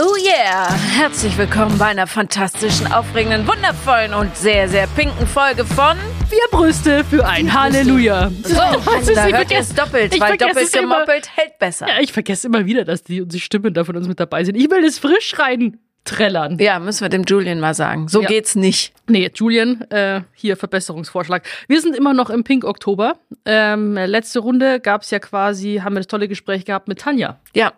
Oh yeah! Herzlich willkommen bei einer fantastischen, aufregenden, wundervollen und sehr, sehr pinken Folge von Vier Brüste für ein Halleluja. So, Was ist- da ich hört ihr es doppelt, ich weil doppelt es immer. gemoppelt hält besser. Ja, ich vergesse immer wieder, dass die, die Stimmen da von uns mit dabei sind. Ich will das frisch rein trällern. Ja, müssen wir dem Julian mal sagen. So Ja. geht's nicht. Nee, Julian, äh, hier Verbesserungsvorschlag. Wir sind immer noch im Pink Oktober. Ähm, letzte Runde gab's ja quasi, haben wir das tolle Gespräch gehabt mit Tanja. Ja.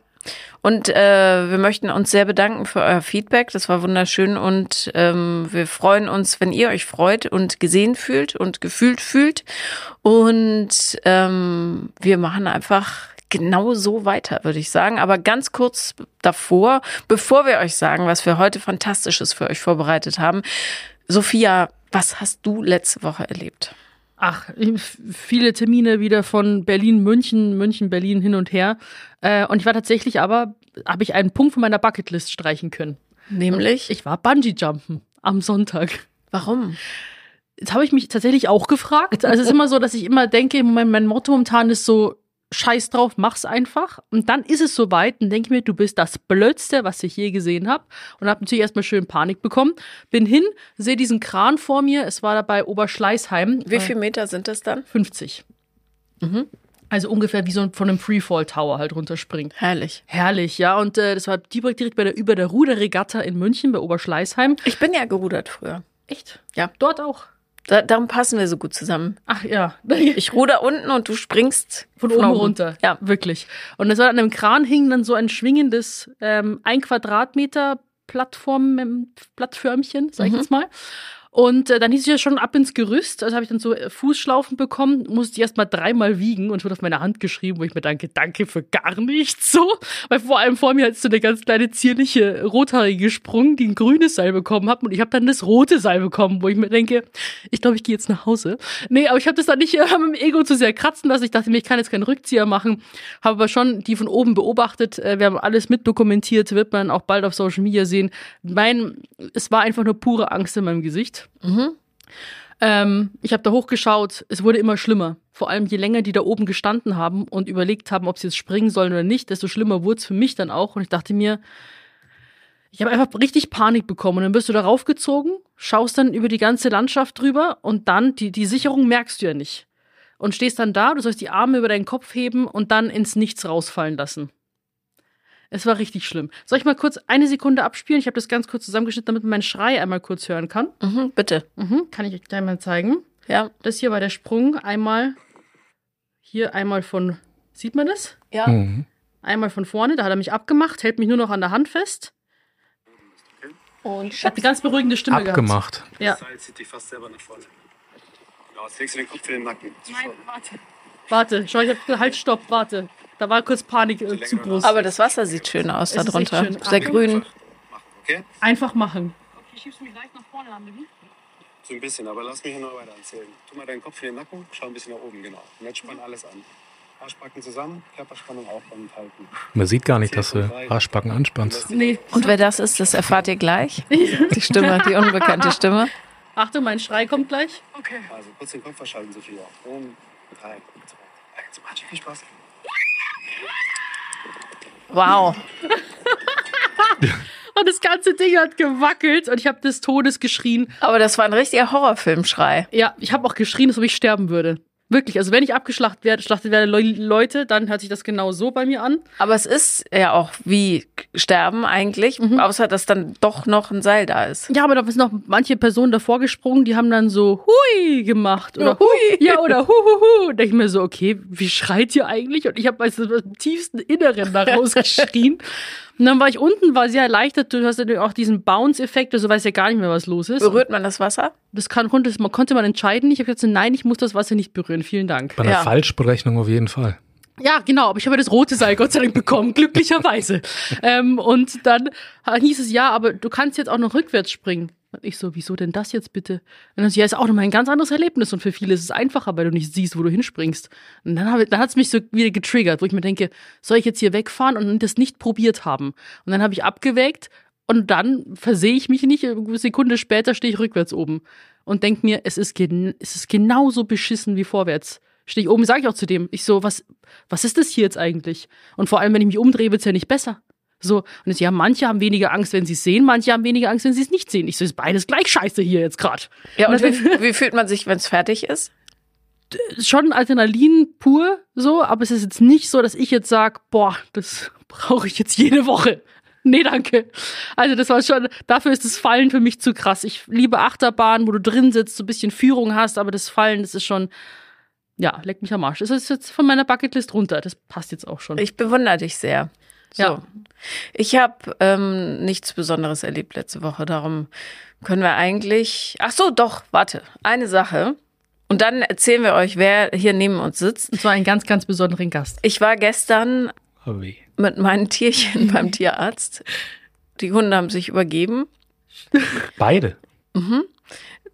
Und äh, wir möchten uns sehr bedanken für euer Feedback. Das war wunderschön und ähm, wir freuen uns, wenn ihr euch freut und gesehen fühlt und gefühlt fühlt. Und ähm, wir machen einfach genau so weiter, würde ich sagen. Aber ganz kurz davor, bevor wir euch sagen, was wir heute Fantastisches für euch vorbereitet haben. Sophia, was hast du letzte Woche erlebt? Ach, viele Termine wieder von Berlin, München, München, Berlin hin und her. Äh, und ich war tatsächlich aber, habe ich einen Punkt von meiner Bucketlist streichen können. Nämlich? Ich war Bungee-Jumpen am Sonntag. warum? Jetzt habe ich mich tatsächlich auch gefragt. Also es ist immer so, dass ich immer denke, mein, mein Motto momentan ist so, scheiß drauf, mach's einfach. Und dann ist es soweit und denke mir, du bist das Blödste, was ich je gesehen habe. Und habe natürlich erstmal schön Panik bekommen. Bin hin, sehe diesen Kran vor mir. Es war dabei Oberschleißheim. Wie viel Meter sind das dann? 50. Also ungefähr wie so von einem Freefall Tower halt runterspringt. Herrlich. Herrlich, ja. Und äh, das war direkt, direkt bei der, über der Ruderregatta in München bei Oberschleißheim. Ich bin ja gerudert früher. Echt? Ja. Dort auch. Da, darum passen wir so gut zusammen. Ach ja. Ich ruder unten und du springst Von oben runter. Ja. Wirklich. Und es war an einem Kran hing dann so ein schwingendes ähm, ein Quadratmeter Plattform, ähm, Plattförmchen, sag ich Mhm. jetzt mal. Und äh, dann hieß es ja schon ab ins Gerüst. Also habe ich dann so äh, Fußschlaufen bekommen, musste die erst mal dreimal wiegen und wurde auf meine Hand geschrieben, wo ich mir danke, danke für gar nichts so. Weil vor allem vor mir hat so eine ganz kleine zierliche Rothaarige gesprungen, die ein grünes Seil bekommen hat und ich habe dann das rote Seil bekommen, wo ich mir denke, ich glaube, ich gehe jetzt nach Hause. Nee, aber ich habe das dann nicht äh, mit dem Ego zu sehr kratzen lassen. Ich dachte mir, ich kann jetzt keinen Rückzieher machen. Habe aber schon die von oben beobachtet. Äh, Wir haben alles mitdokumentiert, wird man auch bald auf Social Media sehen. Mein, es war einfach nur pure Angst in meinem Gesicht. Ähm, ich habe da hochgeschaut, es wurde immer schlimmer. Vor allem je länger die da oben gestanden haben und überlegt haben, ob sie jetzt springen sollen oder nicht, desto schlimmer wurde es für mich dann auch. Und ich dachte mir, ich habe einfach richtig Panik bekommen. Und dann wirst du da raufgezogen, schaust dann über die ganze Landschaft drüber und dann, die, die Sicherung merkst du ja nicht. Und stehst dann da, du sollst die Arme über deinen Kopf heben und dann ins Nichts rausfallen lassen. Es war richtig schlimm. Soll ich mal kurz eine Sekunde abspielen? Ich habe das ganz kurz zusammengeschnitten, damit man meinen Schrei einmal kurz hören kann. Mhm, bitte. Mhm, kann ich euch gleich mal zeigen. Ja. Das hier war der Sprung. Einmal hier, einmal von, sieht man das? Ja. Mhm. Einmal von vorne, da hat er mich abgemacht, hält mich nur noch an der Hand fest. Und Hat eine ganz beruhigende Stimme Abgemacht. gehabt. Ja, Seil zieht dich fast selber nach vorne. Genau, jetzt legst du den Kopf in den Nacken. warte, schau, ich hab, halt, stopp, warte. Da war kurz Panik äh, zu groß. Aber das Wasser sieht schön aus da drunter. schön. Sehr grün. Machen, okay? Einfach machen. Okay, schiebst du mich leicht nach vorne an, So ein bisschen, aber lass mich hier noch weiter erzählen. Tu mal deinen Kopf in den Nacken, schau ein bisschen nach oben, genau. Und jetzt spann alles an. Arschbacken zusammen, Körperspannung aufbauen und halten. Man sieht gar nicht, dass du Arschbacken anspannst. Nee. Und wer das ist, das erfahrt ihr gleich. Die Stimme, die unbekannte Stimme. Achtung, mein Schrei kommt gleich. Also kurz den Kopf verschalten, Sophia. Um, drei, zwei, eins. Macht viel Spaß. Wow. Und das ganze Ding hat gewackelt und ich habe des Todes geschrien. Aber das war ein richtiger Horrorfilmschrei. Ja, ich habe auch geschrien, als ob ich sterben würde. Wirklich, also wenn ich abgeschlachtet werde, schlachtet werde Le Leute, dann hört sich das genau so bei mir an. Aber es ist ja auch wie Sterben eigentlich, außer dass dann doch noch ein Seil da ist. Ja, aber da sind noch manche Personen davor gesprungen, die haben dann so Hui gemacht oder Ja, hui. Ja, oder Huhuhu. Und denke ich mir so, okay, wie schreit ihr eigentlich? Und ich habe aus dem tiefsten Inneren da rausgeschrien. Und dann war ich unten, war sehr erleichtert. Du hast natürlich auch diesen Bounce-Effekt, also weiß ja gar nicht mehr, was los ist. Berührt man das Wasser? Das kann, konnte, man konnte man entscheiden. Ich habe gesagt, nein, ich muss das Wasser nicht berühren. Vielen Dank. Bei einer Ja. Falschberechnung auf jeden Fall. Ja, genau, aber ich habe das rote Seil Gott sei Dank bekommen, glücklicherweise. ähm, und dann hieß es, ja, aber du kannst jetzt auch noch rückwärts springen. Und ich so, wieso denn das jetzt bitte? Und dann so, ja, ist auch nochmal ein ganz anderes Erlebnis und für viele ist es einfacher, weil du nicht siehst, wo du hinspringst. Und dann, dann hat es mich so wieder getriggert, wo ich mir denke, soll ich jetzt hier wegfahren und das nicht probiert haben? Und dann habe ich abgewägt und dann versehe ich mich nicht, eine Sekunde später stehe ich rückwärts oben und denke mir, es ist, gen es ist genauso beschissen wie vorwärts. Stehe ich oben, sage ich auch zu dem. Ich so, was, was ist das hier jetzt eigentlich? Und vor allem, wenn ich mich umdrehe, wird's ja nicht besser. So, und jetzt, ja, manche haben weniger Angst, wenn sie es sehen, manche haben weniger Angst, wenn sie es nicht sehen. Ich so, ist beides gleich scheiße hier jetzt gerade. Ja, und wie, wie fühlt man sich, wenn es fertig ist? Schon Adrenalin pur, so, aber es ist jetzt nicht so, dass ich jetzt sage, boah, das brauche ich jetzt jede Woche. Nee, danke. Also das war schon, dafür ist das Fallen für mich zu krass. Ich liebe Achterbahnen, wo du drin sitzt, so ein bisschen Führung hast, aber das Fallen, das ist schon, ja, leck mich am Arsch. Das ist jetzt von meiner Bucketlist runter. Das passt jetzt auch schon. Ich bewundere dich sehr. So. Ja. Ich habe ähm, nichts Besonderes erlebt letzte Woche. Darum können wir eigentlich. Ach so, doch, warte. Eine Sache. Und dann erzählen wir euch, wer hier neben uns sitzt. Und zwar einen ganz, ganz besonderen Gast. Ich war gestern weh. mit meinen Tierchen beim Tierarzt. Die Hunde haben sich übergeben. Beide.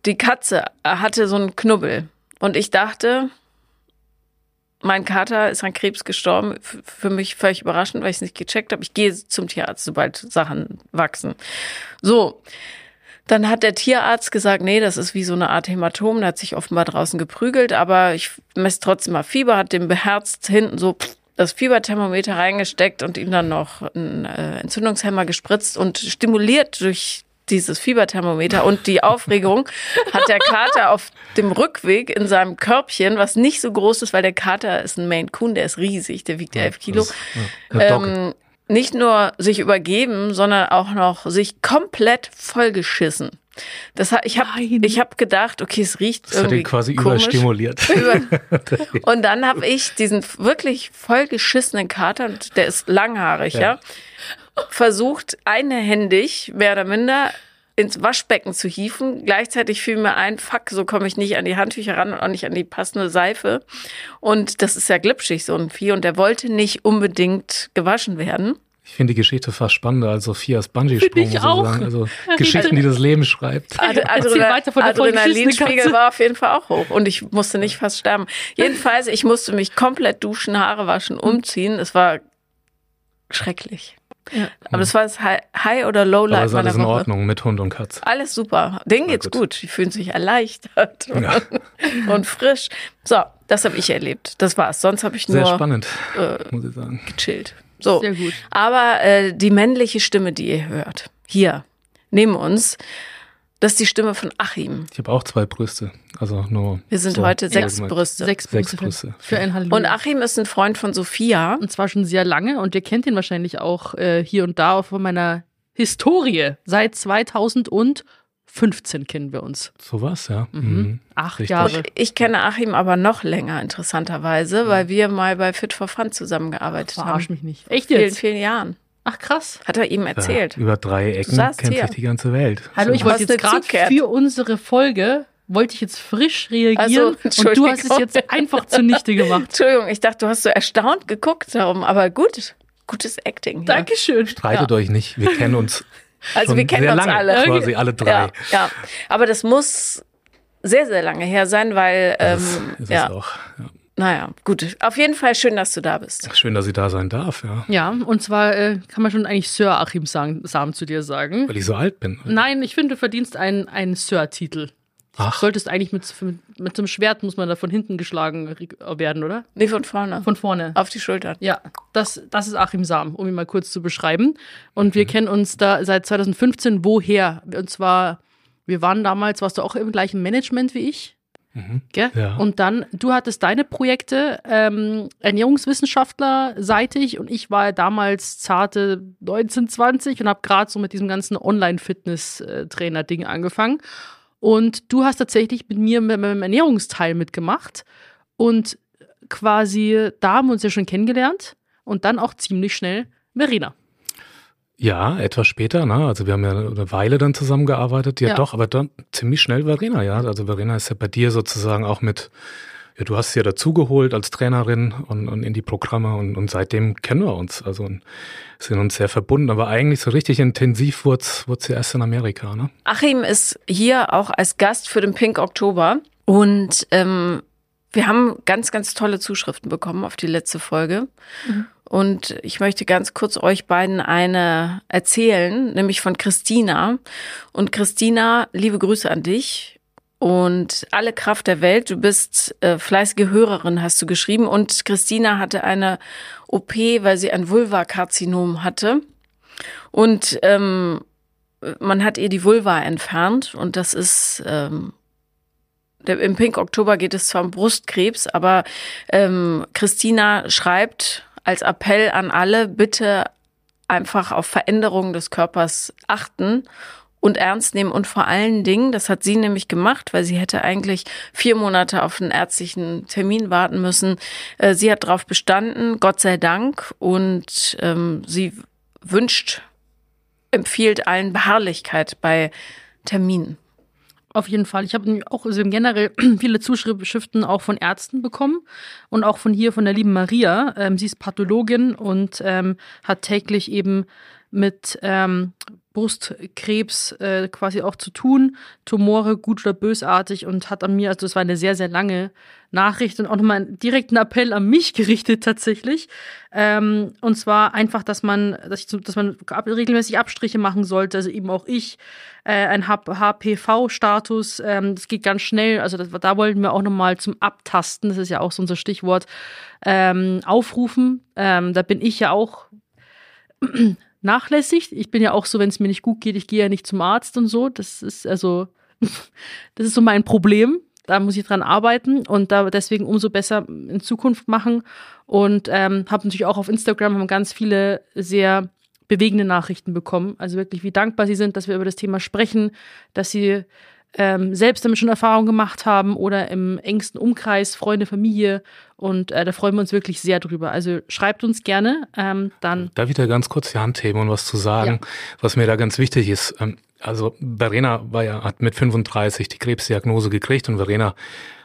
Die Katze hatte so einen Knubbel. Und ich dachte, mein Kater ist an Krebs gestorben. Für mich völlig überraschend, weil ich es nicht gecheckt habe. Ich gehe zum Tierarzt, sobald Sachen wachsen. So. Dann hat der Tierarzt gesagt, nee, das ist wie so eine Art Hämatom. Der hat sich offenbar draußen geprügelt, aber ich messe trotzdem mal Fieber, hat dem beherzt hinten so das Fieberthermometer reingesteckt und ihm dann noch einen äh, Entzündungshemmer gespritzt und stimuliert durch dieses Fieberthermometer und die Aufregung hat der Kater auf dem Rückweg in seinem Körbchen, was nicht so groß ist, weil der Kater ist ein Maine Coon, der ist riesig, der wiegt elf Kilo, Das ist, ja, ähm, nicht nur sich übergeben, sondern auch noch sich komplett vollgeschissen. Das hat, ich habe ich hab gedacht, okay, es riecht das hat irgendwie ihn quasi komisch. überstimuliert. Über und dann habe ich diesen wirklich vollgeschissenen Kater, und der ist langhaarig, ja, Ja. Versucht, einhändig, mehr oder minder, ins Waschbecken zu hieven. Gleichzeitig fiel mir ein, fuck, so komme ich nicht an die Handtücher ran und auch nicht an die passende Seife. Und das ist ja glitschig, so ein Vieh. Und der wollte nicht unbedingt gewaschen werden. Ich finde die Geschichte fast spannender als Sophias Bungee-Sprung, Finde ich auch. Also Geschichten, die das Leben schreibt. Ad Adrenalinspiegel war auf jeden Fall auch hoch und ich musste nicht fast sterben. Jedenfalls, ich musste mich komplett duschen, Haare waschen, umziehen. Es war schrecklich. Ja. Aber das war das High, oder Low Aber Light ist alles meiner in Woche. Ordnung mit Hund und Katz. Alles super. Denen Na geht's gut. gut. Die fühlen sich erleichtert Ja. und frisch. So, das habe ich erlebt. Das war's. Sonst habe ich Sehr nur spannend, äh, muss ich sagen. gechillt. So. Sehr gut. Aber äh, die männliche Stimme, die ihr hört, hier neben uns, das ist die Stimme von Achim. Ich habe auch zwei Brüste. Also nur. Wir sind so heute sechs. Brüste. Sechs, Sechs Brüste Brüste. für ein Halleluja. Und Achim ist ein Freund von Sophia. Und zwar schon sehr lange und ihr kennt ihn wahrscheinlich auch äh, hier und da auch von meiner Historie. Seit 2015 kennen wir uns. Sowas, ja. Mhm. Mhm. Acht Richtig. Jahre. Ich kenne Achim aber noch länger, interessanterweise, weil wir mal bei Fit for Fun zusammengearbeitet Verarsch haben. mich nicht. Echt Vielen, jetzt? vielen Jahren. Ach krass. Hat er ihm erzählt. Ja, über drei Ecken kennt hier. sich die ganze Welt. Hallo, ich wollte jetzt gerade für unsere Folge, wollte ich jetzt frisch reagieren Also, und du hast es jetzt einfach zunichte gemacht. Entschuldigung, ich dachte, du hast so erstaunt geguckt darum, aber gut. Gutes Acting. Hier. Dankeschön. Streitet euch nicht. Wir kennen uns. Also schon wir kennen sehr uns lange, alle. Quasi alle drei. Ja, ja. Aber das muss sehr, sehr lange her sein, weil, ähm, Das ist ja, es auch. Ja. Naja, gut. Auf jeden Fall schön, dass du da bist. Schön, dass ich da sein darf, ja. Ja, und zwar äh, kann man schon eigentlich Sir Achim sagen, Sam zu dir sagen. Weil ich so alt bin. Nein, ich finde, du verdienst einen, einen Sir-Titel. Ach. Solltest eigentlich mit, mit, mit so einem Schwert muss man da von hinten geschlagen werden, oder? Nee, von vorne. Von vorne. Auf die Schultern. Ja, das, das ist Achim Sam, um ihn mal kurz zu beschreiben. Und wir kennen uns da seit 2015 woher? Und zwar, wir waren damals, warst du auch im gleichen Management wie ich? Gell? Ja. Und dann, du hattest deine Projekte ähm, Ernährungswissenschaftler seitig und ich war damals zarte 19, 20 und habe gerade so mit diesem ganzen Online-Fitness-Trainer-Ding angefangen. Und du hast tatsächlich mit mir mit meinem Ernährungsteil mitgemacht und quasi, da haben wir uns ja schon kennengelernt und dann auch ziemlich schnell Verena. Ja, etwas später, ne? Also wir haben ja eine Weile dann zusammengearbeitet. Ja, Ja. doch, aber dann ziemlich schnell Verena, ja. Also Verena ist ja bei dir sozusagen auch mit, ja, du hast sie ja dazugeholt als Trainerin und, und in die Programme und, und seitdem kennen wir uns. Also und sind uns sehr verbunden. Aber eigentlich so richtig intensiv wurde es ja erst in Amerika, ne? Achim ist hier auch als Gast für den Pink Oktober und ähm, wir haben ganz, ganz tolle Zuschriften bekommen auf die letzte Folge. Und ich möchte ganz kurz euch beiden eine erzählen, nämlich von Christina. Und Christina, liebe Grüße an dich und alle Kraft der Welt. Du bist äh, fleißige Hörerin, hast du geschrieben. Und Christina hatte eine OP, weil sie ein Vulvakarzinom hatte. Und ähm, man hat ihr die Vulva entfernt und das ist ähm, im Pink Oktober geht es zwar um Brustkrebs, aber ähm, Christina schreibt als Appell an alle, bitte einfach auf Veränderungen des Körpers achten und ernst nehmen und vor allen Dingen, das hat sie nämlich gemacht, weil sie hätte eigentlich vier Monate auf einen ärztlichen Termin warten müssen. Äh, sie hat darauf bestanden, Gott sei Dank, und ähm, sie wünscht, empfiehlt allen Beharrlichkeit bei Terminen. Auf jeden Fall. Ich habe auch also generell viele Zuschriften auch von Ärzten bekommen und auch von hier, von der lieben Maria. Ähm, sie ist Pathologin und ähm, hat täglich eben mit ähm, Brustkrebs äh, quasi auch zu tun, Tumore gut oder bösartig und hat an mir, also es war eine sehr, sehr lange Nachricht und auch nochmal einen direkten Appell an mich gerichtet tatsächlich. Ähm, und zwar einfach, dass man, dass, ich, dass man regelmäßig Abstriche machen sollte, also eben auch ich, äh, ein HPV-Status, ähm, das geht ganz schnell, also das, da wollten wir auch nochmal zum Abtasten, das ist ja auch so unser Stichwort, ähm, aufrufen. Ähm, da bin ich ja auch nachlässig. Ich bin ja auch so, wenn es mir nicht gut geht, ich gehe ja nicht zum Arzt und so. Das ist also, das ist so mein Problem. Da muss ich dran arbeiten und da deswegen umso besser in Zukunft machen. Und ähm, habe natürlich auch auf Instagram haben ganz viele sehr bewegende Nachrichten bekommen. Also wirklich, wie dankbar sie sind, dass wir über das Thema sprechen, dass sie ähm, selbst damit schon Erfahrungen gemacht haben oder im engsten Umkreis, Freunde, Familie. Und äh, da freuen wir uns wirklich sehr drüber. Also schreibt uns gerne. Ähm, dann. Da wieder ganz kurz die Hand heben und was zu sagen, ja. was mir da ganz wichtig ist. Ähm, also Verena war ja, hat mit 35 die Krebsdiagnose gekriegt und Verena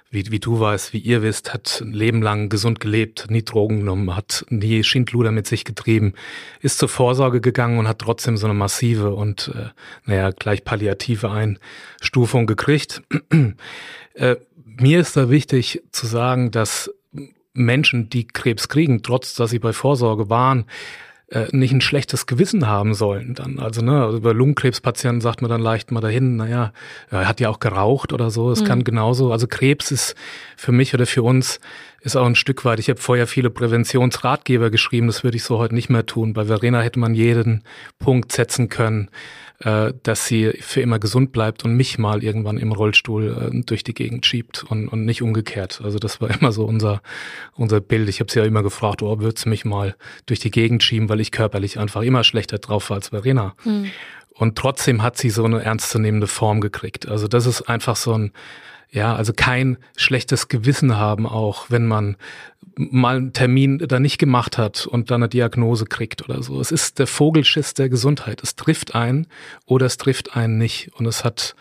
wie, wie du weißt, wie ihr wisst, hat ein Leben lang gesund gelebt, nie Drogen genommen, hat nie Schindluder mit sich getrieben, ist zur Vorsorge gegangen und hat trotzdem so eine massive und, äh, naja, gleich palliative Einstufung gekriegt. äh, mir ist da wichtig zu sagen, dass Menschen, die Krebs kriegen, trotz dass sie bei Vorsorge waren, äh, nicht ein schlechtes Gewissen haben sollen dann. Also, ne, also über Lungenkrebspatienten sagt man dann leicht mal dahin, naja, er hat ja auch geraucht oder so. Es mhm. kann genauso, also Krebs ist für mich oder für uns ist auch ein Stück weit. Ich habe vorher viele Präventionsratgeber geschrieben, das würde ich so heute nicht mehr tun. Bei Verena hätte man jeden Punkt setzen können äh, dass sie für immer gesund bleibt und mich mal irgendwann im Rollstuhl äh, durch die Gegend schiebt und, und nicht umgekehrt. Also das war immer so unser, unser Bild. Ich habe sie ja immer gefragt, oh, würdest du mich mal durch die Gegend schieben, weil ich körperlich einfach immer schlechter drauf war als Verena. Mhm. Und trotzdem hat sie so eine ernstzunehmende Form gekriegt. Also das ist einfach so ein, ja, also kein schlechtes Gewissen haben auch, wenn man mal einen Termin da nicht gemacht hat und dann eine Diagnose kriegt oder so. Es ist der Vogelschiss der Gesundheit. Es trifft einen oder es trifft einen nicht. Und es hat,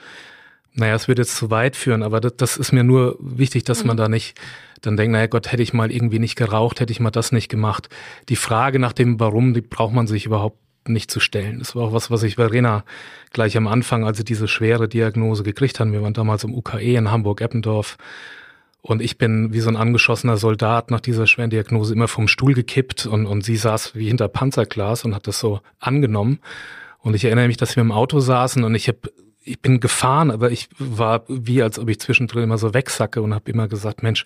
naja, es wird jetzt zu weit führen, aber das, das ist mir nur wichtig, dass man da nicht dann denkt, naja Gott, hätte ich mal irgendwie nicht geraucht, hätte ich mal das nicht gemacht. Die Frage nach dem Warum, die braucht man sich überhaupt nicht zu stellen. Das war auch was, was ich Verena gleich am Anfang, als sie diese schwere Diagnose gekriegt haben. Wir waren damals im UKE in Hamburg-Eppendorf. Und ich bin wie so ein angeschossener Soldat nach dieser schweren Diagnose immer vom Stuhl gekippt und, und sie saß wie hinter Panzerglas und hat das so angenommen. Und ich erinnere mich, dass wir im Auto saßen und ich habe ich bin gefahren, aber ich war wie, als ob ich zwischendrin immer so wegsacke und habe immer gesagt, Mensch,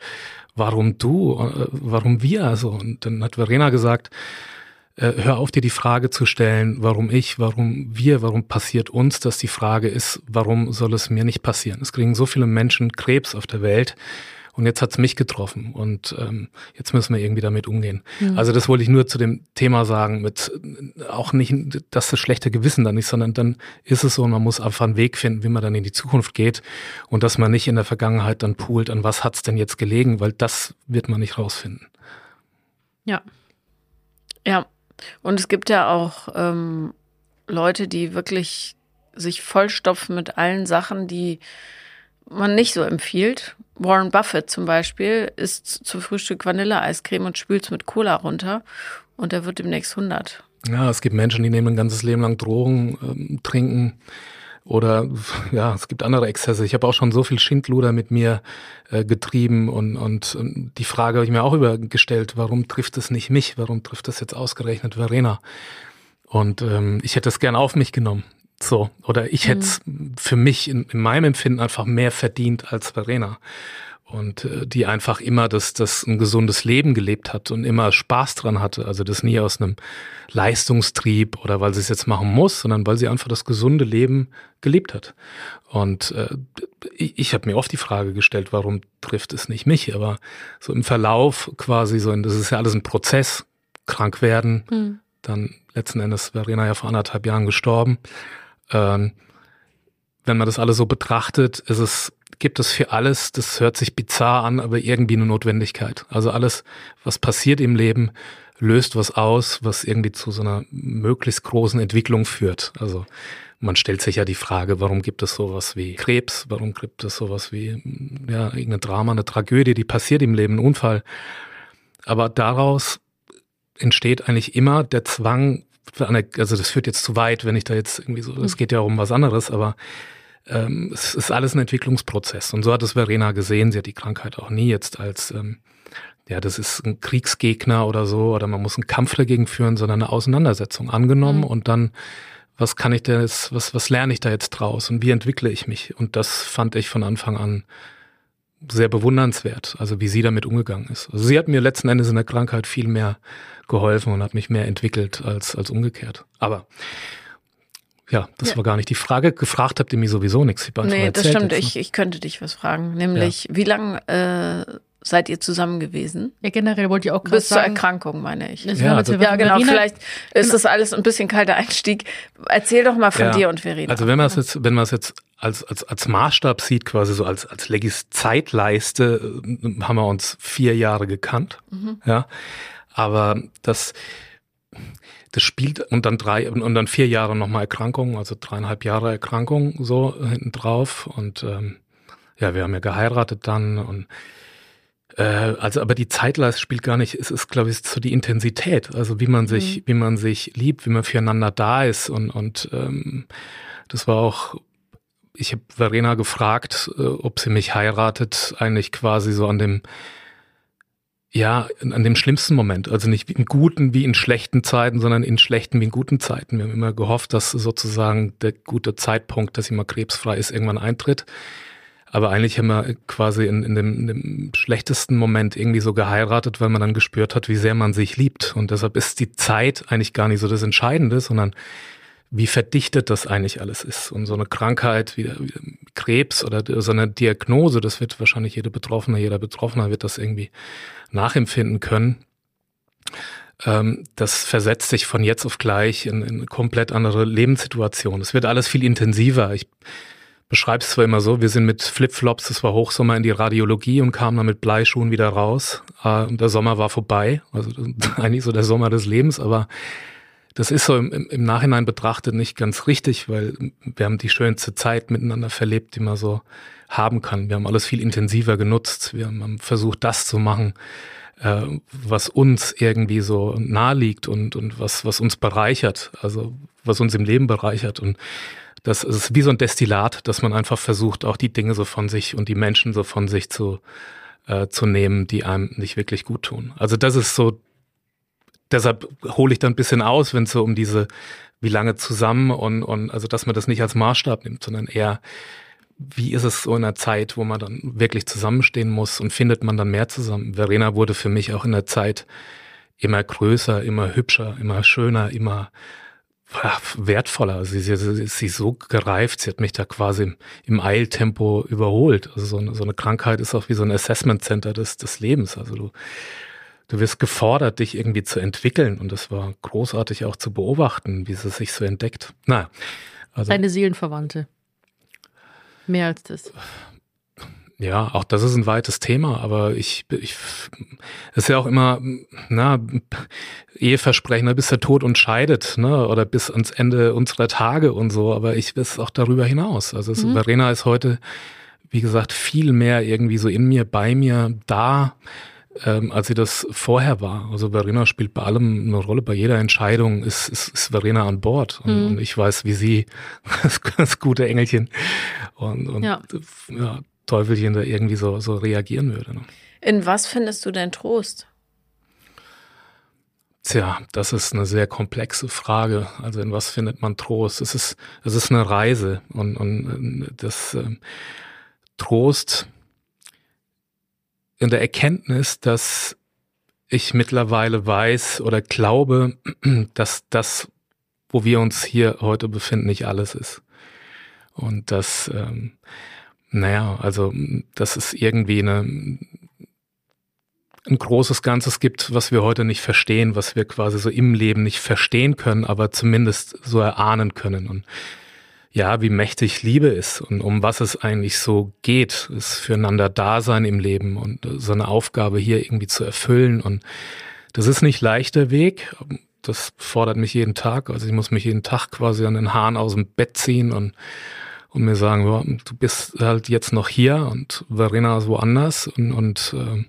warum du, äh, warum wir? Also, und dann hat Verena gesagt, äh, hör auf, dir die Frage zu stellen, warum ich, warum wir, warum passiert uns das? Die Frage ist, warum soll es mir nicht passieren? Es kriegen so viele Menschen Krebs auf der Welt. Und jetzt hat's mich getroffen und ähm, jetzt müssen wir irgendwie damit umgehen. Mhm. Also das wollte ich nur zu dem Thema sagen, mit auch nicht, dass das schlechte Gewissen dann nicht, sondern dann ist es so, man muss einfach einen Weg finden, wie man dann in die Zukunft geht und dass man nicht in der Vergangenheit dann poolt, an was hat's denn jetzt gelegen, weil das wird man nicht rausfinden. Ja. Ja, und es gibt ja auch ähm, Leute, die wirklich sich vollstopfen mit allen Sachen, die man nicht so empfiehlt. Warren Buffett zum Beispiel isst zu Frühstück Vanilleeiscreme und spült es mit Cola runter und er wird demnächst 100. Ja, es gibt Menschen, die nehmen ein ganzes Leben lang Drogen, ähm, trinken oder ja, es gibt andere Exzesse. Ich habe auch schon so viel Schindluder mit mir äh, getrieben und, und, und die Frage habe ich mir auch übergestellt, warum trifft es nicht mich? Warum trifft es jetzt ausgerechnet Verena? Und ähm, ich hätte es gern auf mich genommen. So, oder ich hätte es mhm. für mich in, in meinem Empfinden einfach mehr verdient als Verena. und äh, die einfach immer das, das ein gesundes Leben gelebt hat und immer Spaß dran hatte. Also das nie aus einem Leistungstrieb oder weil sie es jetzt machen muss, sondern weil sie einfach das gesunde Leben gelebt hat. Und äh, ich, ich habe mir oft die Frage gestellt, warum trifft es nicht mich? Aber so im Verlauf quasi so, das ist ja alles ein Prozess, krank werden, mhm. dann letzten Endes Verena ja vor anderthalb Jahren gestorben. Ähm, wenn man das alles so betrachtet, ist es gibt es für alles, das hört sich bizarr an, aber irgendwie eine Notwendigkeit. Also alles, was passiert im Leben, löst was aus, was irgendwie zu so einer möglichst großen Entwicklung führt. Also man stellt sich ja die Frage, warum gibt es sowas wie Krebs? Warum gibt es sowas wie, ja, irgendein Drama, eine Tragödie, die passiert im Leben, ein Unfall? Aber daraus entsteht eigentlich immer der Zwang, also das führt jetzt zu weit, wenn ich da jetzt irgendwie so, es geht ja um was anderes, aber ähm, es ist alles ein Entwicklungsprozess. Und so hat es Verena gesehen. Sie hat die Krankheit auch nie jetzt als, ähm, ja, das ist ein Kriegsgegner oder so, oder man muss einen Kampf dagegen führen, sondern eine Auseinandersetzung angenommen mhm. und dann, was kann ich denn jetzt, was, was lerne ich da jetzt draus und wie entwickle ich mich? Und das fand ich von Anfang an sehr bewundernswert, also wie sie damit umgegangen ist. Also sie hat mir letzten Endes in der Krankheit viel mehr geholfen und hat mich mehr entwickelt als, als umgekehrt. Aber ja, das ja. war gar nicht die Frage. Gefragt habt ihr mir sowieso nichts. Ich nee, das stimmt. Ne? ich, ich könnte dich was fragen. Nämlich, ja. wie lange äh, seid ihr zusammen gewesen? Ja, generell wollte ich auch gerade Bis zur Erkrankung, meine ich. Ja, also, ja genau. Verena, vielleicht ist das alles ein bisschen kalter Einstieg. Erzähl doch mal von ja, dir und Verena. Also wenn man es jetzt, wenn man es jetzt als, als, als Maßstab sieht, quasi so als, als Legis Zeitleiste, äh, haben wir uns vier Jahre gekannt. Mhm. Ja. Aber das, das spielt und dann drei und dann vier Jahre nochmal Erkrankung, also dreieinhalb Jahre Erkrankung so hinten drauf und ähm, ja, wir haben ja geheiratet dann und äh, also aber die Zeitleiste spielt gar nicht, es ist glaube ich so die Intensität, also wie man sich, mhm. wie man sich liebt, wie man füreinander da ist und und ähm, das war auch ich habe Verena gefragt, äh, ob sie mich heiratet, eigentlich quasi so an dem ja, an dem schlimmsten Moment. Also nicht in guten wie in schlechten Zeiten, sondern in schlechten wie in guten Zeiten. Wir haben immer gehofft, dass sozusagen der gute Zeitpunkt, dass sie mal krebsfrei ist, irgendwann eintritt. Aber eigentlich haben wir quasi in, in, dem, in dem schlechtesten Moment irgendwie so geheiratet, weil man dann gespürt hat, wie sehr man sich liebt. Und deshalb ist die Zeit eigentlich gar nicht so das Entscheidende, sondern wie verdichtet das eigentlich alles ist. Und so eine Krankheit wie, wie Krebs oder so eine Diagnose, das wird wahrscheinlich jede Betroffene, jeder Betroffener wird das irgendwie nachempfinden können. Ähm, das versetzt sich von jetzt auf gleich in, in eine komplett andere Lebenssituation. Es wird alles viel intensiver. Ich beschreibe es zwar immer so, wir sind mit Flipflops, das war Hochsommer in die Radiologie und kamen dann mit Bleischuhen wieder raus. Äh, der Sommer war vorbei. Also eigentlich so der Sommer des Lebens, aber das ist so im, im, Nachhinein betrachtet nicht ganz richtig, weil wir haben die schönste Zeit miteinander verlebt, die man so haben kann. Wir haben alles viel intensiver genutzt. Wir haben versucht, das zu machen, äh, was uns irgendwie so nahe liegt und, und was, was uns bereichert, also was uns im Leben bereichert. Und das ist wie so ein Destillat, dass man einfach versucht, auch die Dinge so von sich und die Menschen so von sich zu, äh, zu nehmen, die einem nicht wirklich gut tun. Also das ist so deshalb hole ich dann ein bisschen aus, wenn es so um diese, wie lange zusammen und, und also dass man das nicht als Maßstab nimmt, sondern eher, wie ist es so in einer Zeit, wo man dann wirklich zusammenstehen muss und findet man dann mehr zusammen? Verena wurde für mich auch in der Zeit immer größer, immer hübscher, immer schöner, immer wertvoller. Sie, sie, sie ist so gereift, sie hat mich da quasi im, im Eiltempo überholt. Also so eine, so eine Krankheit ist auch wie so ein Assessment Center des, des Lebens. Also du du wirst gefordert, dich irgendwie zu entwickeln. Und das war großartig auch zu beobachten, wie sie sich so entdeckt. Naja. Also, Deine Seelenverwandte. Mehr als das. Ja, auch das ist ein weites Thema, aber ich, ich ist ja auch immer, na, Eheversprechen, ne, bis der Tod uns scheidet, ne, oder bis ans Ende unserer Tage und so, aber ich weiß auch darüber hinaus. Also mhm. Verena ist heute, wie gesagt, viel mehr irgendwie so in mir, bei mir, da, ähm, als sie das vorher war. Also Verena spielt bei allem eine Rolle, bei jeder Entscheidung ist, ist, ist Verena an Bord. Und, mhm. und ich weiß, wie sie, das, das gute Engelchen und, und ja. ja. Teufelchen da irgendwie so, so reagieren würde. Ne? In was findest du denn Trost? Tja, das ist eine sehr komplexe Frage. Also in was findet man Trost? Es ist, es ist eine Reise und, und das äh, Trost in der Erkenntnis, dass ich mittlerweile weiß oder glaube, dass das, wo wir uns hier heute befinden, nicht alles ist. Und dass, ähm, naja, also, dass es irgendwie eine, ein großes Ganzes gibt, was wir heute nicht verstehen, was wir quasi so im Leben nicht verstehen können, aber zumindest so erahnen können. Und ja, wie mächtig Liebe ist und um was es eigentlich so geht, ist füreinander Dasein im Leben und so eine Aufgabe hier irgendwie zu erfüllen. Und das ist nicht leichter Weg. Das fordert mich jeden Tag. Also ich muss mich jeden Tag quasi an den Haaren aus dem Bett ziehen und, und mir sagen, ja, du bist halt jetzt noch hier und Verena ist woanders und, und äh,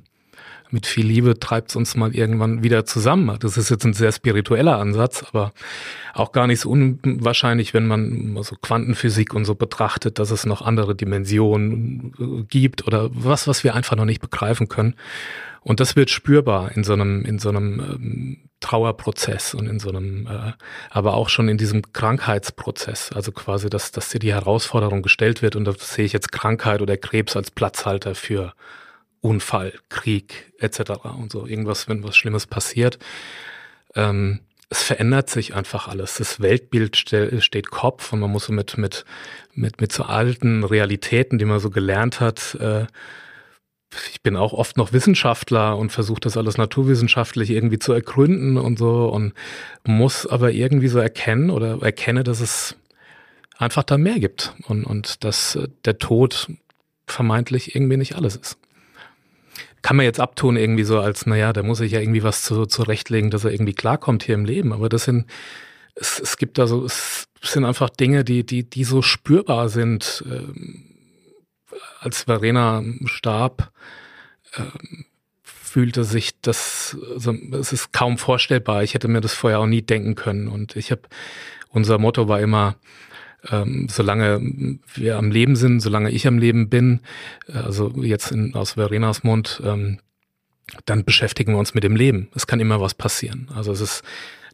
mit viel Liebe treibt es uns mal irgendwann wieder zusammen. Das ist jetzt ein sehr spiritueller Ansatz, aber auch gar nicht so unwahrscheinlich, wenn man so Quantenphysik und so betrachtet, dass es noch andere Dimensionen äh, gibt oder was, was wir einfach noch nicht begreifen können. Und das wird spürbar in so einem, in so einem ähm, Trauerprozess und in so einem, äh, aber auch schon in diesem Krankheitsprozess. Also quasi, dass, dass dir die Herausforderung gestellt wird und da sehe ich jetzt Krankheit oder Krebs als Platzhalter für Unfall, Krieg etc. und so irgendwas, wenn was Schlimmes passiert. Ähm, es verändert sich einfach alles. Das Weltbild ste steht Kopf und man muss so mit mit mit mit so alten Realitäten, die man so gelernt hat. Äh, ich bin auch oft noch Wissenschaftler und versuche das alles naturwissenschaftlich irgendwie zu ergründen und so und muss aber irgendwie so erkennen oder erkenne, dass es einfach da mehr gibt und und dass äh, der Tod vermeintlich irgendwie nicht alles ist kann man jetzt abtun irgendwie so als, naja, da muss ich ja irgendwie was zu, zurechtlegen, dass er irgendwie klarkommt hier im Leben. Aber das sind, es, es gibt da so, es sind einfach Dinge, die, die, die so spürbar sind. Ähm, als Verena starb, ähm, fühlte sich das, also es ist kaum vorstellbar. Ich hätte mir das vorher auch nie denken können. Und ich habe, unser Motto war immer, ähm, solange wir am Leben sind, solange ich am Leben bin, äh, also jetzt in, aus Verenas Mund, ähm, dann beschäftigen wir uns mit dem Leben. Es kann immer was passieren. Also es ist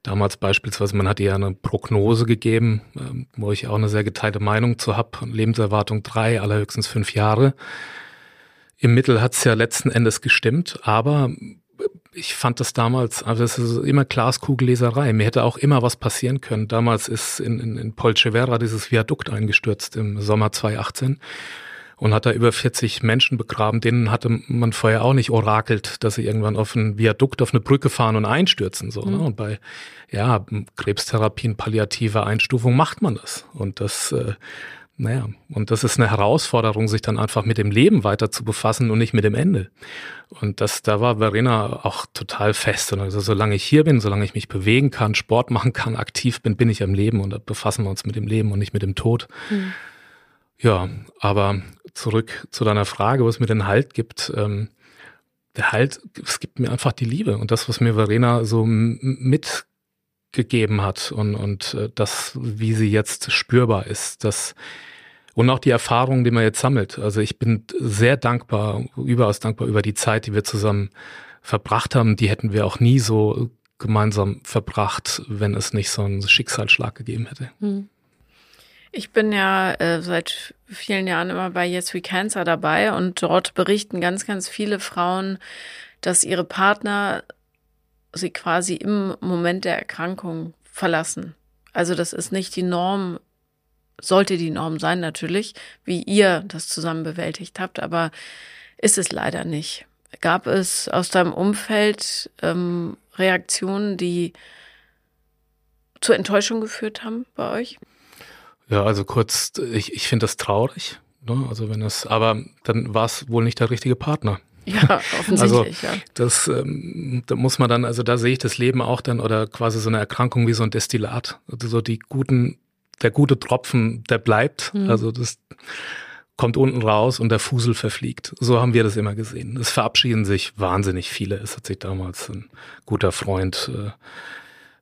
damals beispielsweise, man hat ihr eine Prognose gegeben, ähm, wo ich auch eine sehr geteilte Meinung zu habe. Lebenserwartung drei, allerhöchstens fünf Jahre. Im Mittel hat es ja letzten Endes gestimmt, aber ich fand das damals, also das ist immer Glaskugelleserei. Mir hätte auch immer was passieren können. Damals ist in, in, in Polcevera dieses Viadukt eingestürzt im Sommer 2018 und hat da über 40 Menschen begraben. Denen hatte man vorher auch nicht orakelt, dass sie irgendwann auf ein Viadukt, auf eine Brücke fahren und einstürzen. So, ne? mhm. ne? Und bei ja, Krebstherapien, palliative Einstufung macht man das. Und das äh, naja, und das ist eine Herausforderung, sich dann einfach mit dem Leben weiter zu befassen und nicht mit dem Ende. Und das, da war Verena auch total fest. Und also solange ich hier bin, solange ich mich bewegen kann, Sport machen kann, aktiv bin, bin ich am Leben und da befassen wir uns mit dem Leben und nicht mit dem Tod. Mhm. Ja, aber zurück zu deiner Frage, was mir den Halt gibt. Ähm, der Halt, es gibt mir einfach die Liebe und das, was mir Verena so mit gegeben hat und, und äh, das, wie sie jetzt spürbar ist, das und auch die Erfahrungen, die man jetzt sammelt. Also ich bin sehr dankbar, überaus dankbar über die Zeit, die wir zusammen verbracht haben. Die hätten wir auch nie so gemeinsam verbracht, wenn es nicht so einen Schicksalsschlag gegeben hätte. Hm. Ich bin ja äh, seit vielen Jahren immer bei Yes We Cancer dabei und dort berichten ganz, ganz viele Frauen, dass ihre Partner sie quasi im Moment der Erkrankung verlassen. Also das ist nicht die Norm, sollte die Norm sein natürlich, wie ihr das zusammen bewältigt habt, aber ist es leider nicht. Gab es aus deinem Umfeld ähm, Reaktionen, die zur Enttäuschung geführt haben bei euch? Ja, also kurz, ich, ich finde das traurig. Ne? Also wenn es, aber dann war es wohl nicht der richtige Partner. Ja, offensichtlich, also, ja. Das ähm, da muss man dann, also da sehe ich das Leben auch dann oder quasi so eine Erkrankung wie so ein Destillat. Also so die guten, der gute Tropfen, der bleibt. Mhm. Also das kommt unten raus und der Fusel verfliegt. So haben wir das immer gesehen. Es verabschieden sich wahnsinnig viele. Es hat sich damals ein guter Freund äh,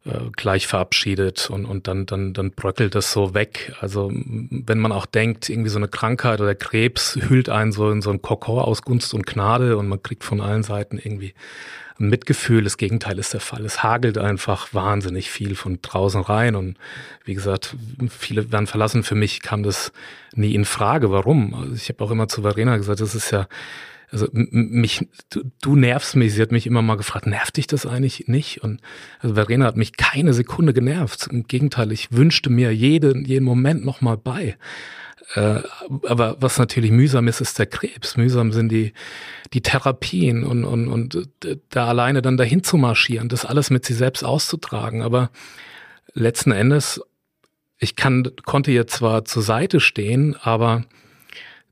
äh, gleich verabschiedet und, und dann, dann, dann bröckelt das so weg. Also wenn man auch denkt, irgendwie so eine Krankheit oder Krebs hüllt einen so in so ein Kokon aus Gunst und Gnade und man kriegt von allen Seiten irgendwie ein Mitgefühl. Das Gegenteil ist der Fall. Es hagelt einfach wahnsinnig viel von draußen rein und wie gesagt, viele werden verlassen. Für mich kam das nie in Frage. Warum? Also ich habe auch immer zu Verena gesagt, das ist ja also mich, du, du, nervst mich. Sie hat mich immer mal gefragt, nervt dich das eigentlich nicht? Und also Verena hat mich keine Sekunde genervt. Im Gegenteil, ich wünschte mir jeden, jeden Moment nochmal bei. Äh, aber was natürlich mühsam ist, ist der Krebs. Mühsam sind die, die Therapien und, und, und da alleine dann dahin zu marschieren, das alles mit sich selbst auszutragen. Aber letzten Endes, ich kann, konnte ihr zwar zur Seite stehen, aber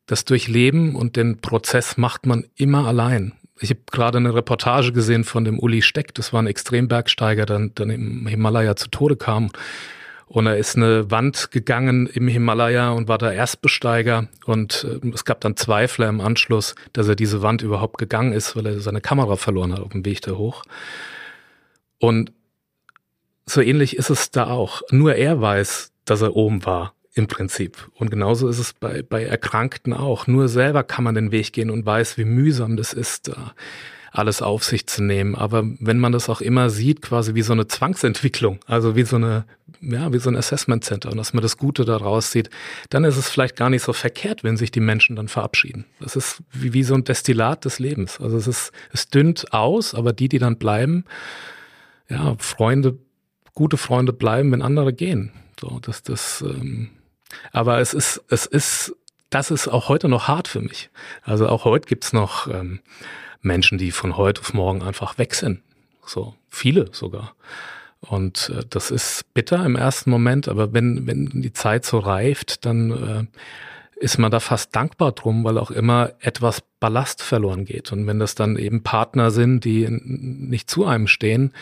das Durchleben und den Prozess macht man immer allein. Ich habe gerade eine Reportage gesehen von dem Uli Steck, das war ein Extrembergsteiger, der dann im Himalaya zu Tode kam. Und er ist eine Wand gegangen im Himalaya und war da Erstbesteiger. Und äh, es gab dann Zweifler im Anschluss, dass er diese Wand überhaupt gegangen ist, weil er seine Kamera verloren hat auf dem Weg da hoch. Und so ähnlich ist es da auch. Nur er weiß, dass er oben war im Prinzip. Und genauso ist es bei, bei Erkrankten auch. Nur selber kann man den Weg gehen und weiß, wie mühsam das ist, alles auf sich zu nehmen. Aber wenn man das auch immer sieht, quasi wie so eine Zwangsentwicklung, also wie so eine, ja, wie so ein Assessment Center und dass man das Gute daraus sieht, dann ist es vielleicht gar nicht so verkehrt, wenn sich die Menschen dann verabschieden. Das ist wie, wie so ein Destillat des Lebens. Also es ist, es dünnt aus, aber die, die dann bleiben, ja, Freunde, gute Freunde bleiben, wenn andere gehen. So, das, das, ähm, aber es ist, es ist, das ist auch heute noch hart für mich. Also auch heute gibt's noch ähm, Menschen, die von heute auf morgen einfach weg sind. So viele sogar. Und äh, das ist bitter im ersten Moment, aber wenn, wenn die Zeit so reift, dann äh, ist man da fast dankbar drum, weil auch immer etwas Ballast verloren geht. Und wenn das dann eben Partner sind, die nicht zu einem stehen,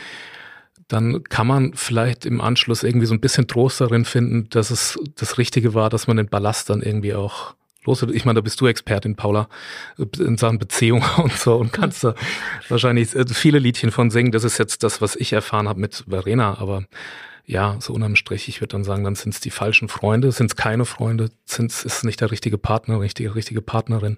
dann kann man vielleicht im Anschluss irgendwie so ein bisschen Trost darin finden, dass es das Richtige war, dass man den Ballast dann irgendwie auch los. Ich meine, da bist du Expertin, Paula, in Sachen Beziehung und so und kannst da wahrscheinlich äh, viele Liedchen von singen. Das ist jetzt das, was ich erfahren habe mit Verena, aber ja, so unterm Strich, ich würde dann sagen, dann sind es die falschen Freunde, sind es keine Freunde, sind es nicht der richtige Partner, richtige, richtige Partnerin.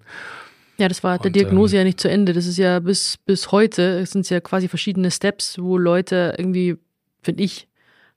Ja, das war der Diagnose ähm, ja nicht zu Ende. Das ist ja bis, bis heute, sind es ja quasi verschiedene Steps, wo Leute irgendwie, finde ich,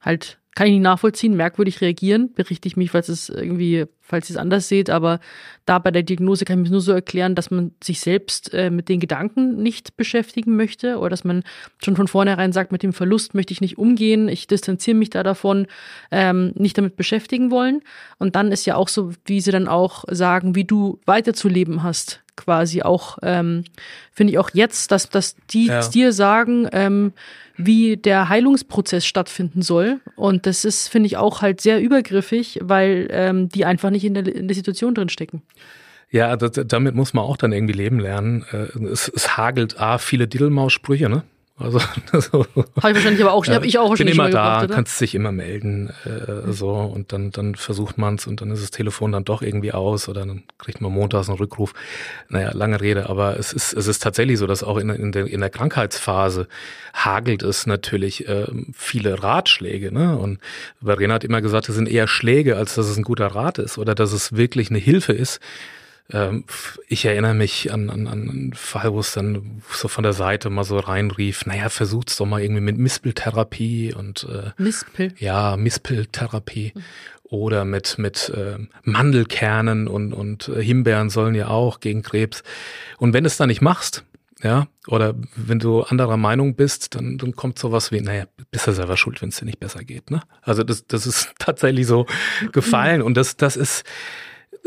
halt, kann ich nicht nachvollziehen, merkwürdig reagieren. Berichte ich mich, falls es irgendwie, falls ihr es anders seht, aber da bei der Diagnose kann ich mir nur so erklären, dass man sich selbst äh, mit den Gedanken nicht beschäftigen möchte oder dass man schon von vornherein sagt, mit dem Verlust möchte ich nicht umgehen, ich distanziere mich da davon, ähm, nicht damit beschäftigen wollen. Und dann ist ja auch so, wie sie dann auch sagen, wie du weiterzuleben hast quasi auch, ähm, finde ich auch jetzt, dass, dass die ja. dir sagen, ähm, wie der Heilungsprozess stattfinden soll. Und das ist, finde ich, auch halt sehr übergriffig, weil ähm, die einfach nicht in der, in der Situation drin stecken. Ja, das, damit muss man auch dann irgendwie leben lernen. Äh, es, es hagelt A, viele Diddelmaus-Sprüche, ne? Also so. habe ich wahrscheinlich aber auch, ja, habe ich auch wahrscheinlich bin immer da, gebracht, kannst dich immer melden, äh, so und dann dann versucht man's und dann ist das Telefon dann doch irgendwie aus oder dann kriegt man montags einen Rückruf. Naja, lange Rede, aber es ist es ist tatsächlich so, dass auch in, in der in der Krankheitsphase hagelt es natürlich äh, viele Ratschläge, ne? Und Verena hat immer gesagt, es sind eher Schläge, als dass es ein guter Rat ist oder dass es wirklich eine Hilfe ist ähm, ich erinnere mich an, an, an einen Fall, wo es dann so von der Seite mal so reinrief, naja, versucht's doch mal irgendwie mit Mispeltherapie und äh, Mispel. Ja, Mispeltherapie. Mhm. Oder mit, mit äh, Mandelkernen und, und äh, Himbeeren sollen ja auch gegen Krebs. Und wenn du es dann nicht machst, ja, oder wenn du anderer Meinung bist, dann, dann kommt sowas wie, naja, bist du selber schuld, wenn es dir nicht besser geht. Ne? Also das, das ist tatsächlich so gefallen. Und das, das ist,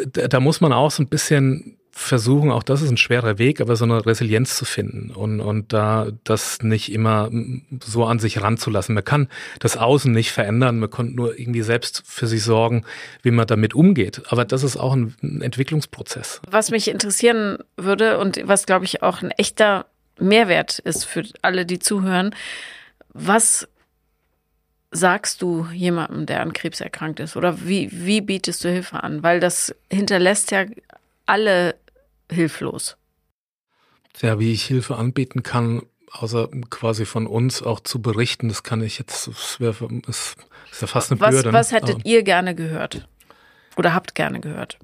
da, muss man auch so ein bisschen versuchen, auch das ist ein schwerer Weg, aber so eine Resilienz zu finden und, und da das nicht immer so an sich ranzulassen. Man kann das Außen nicht verändern, man kann nur irgendwie selbst für sich sorgen, wie man damit umgeht. Aber das ist auch ein, ein Entwicklungsprozess. Was mich interessieren würde und was, glaube ich, auch ein echter Mehrwert ist für alle, die zuhören, was sagst du jemandem, der an Krebs erkrankt ist? Oder wie, wie bietest du Hilfe an? Weil das hinterlässt ja alle hilflos. Ja, wie ich Hilfe anbieten kann, außer quasi von uns auch zu berichten, das kann ich jetzt, das, wär, das ist ja fast eine was, Bürde. Was hättet Aber, ihr gerne gehört? Oder habt gerne gehört?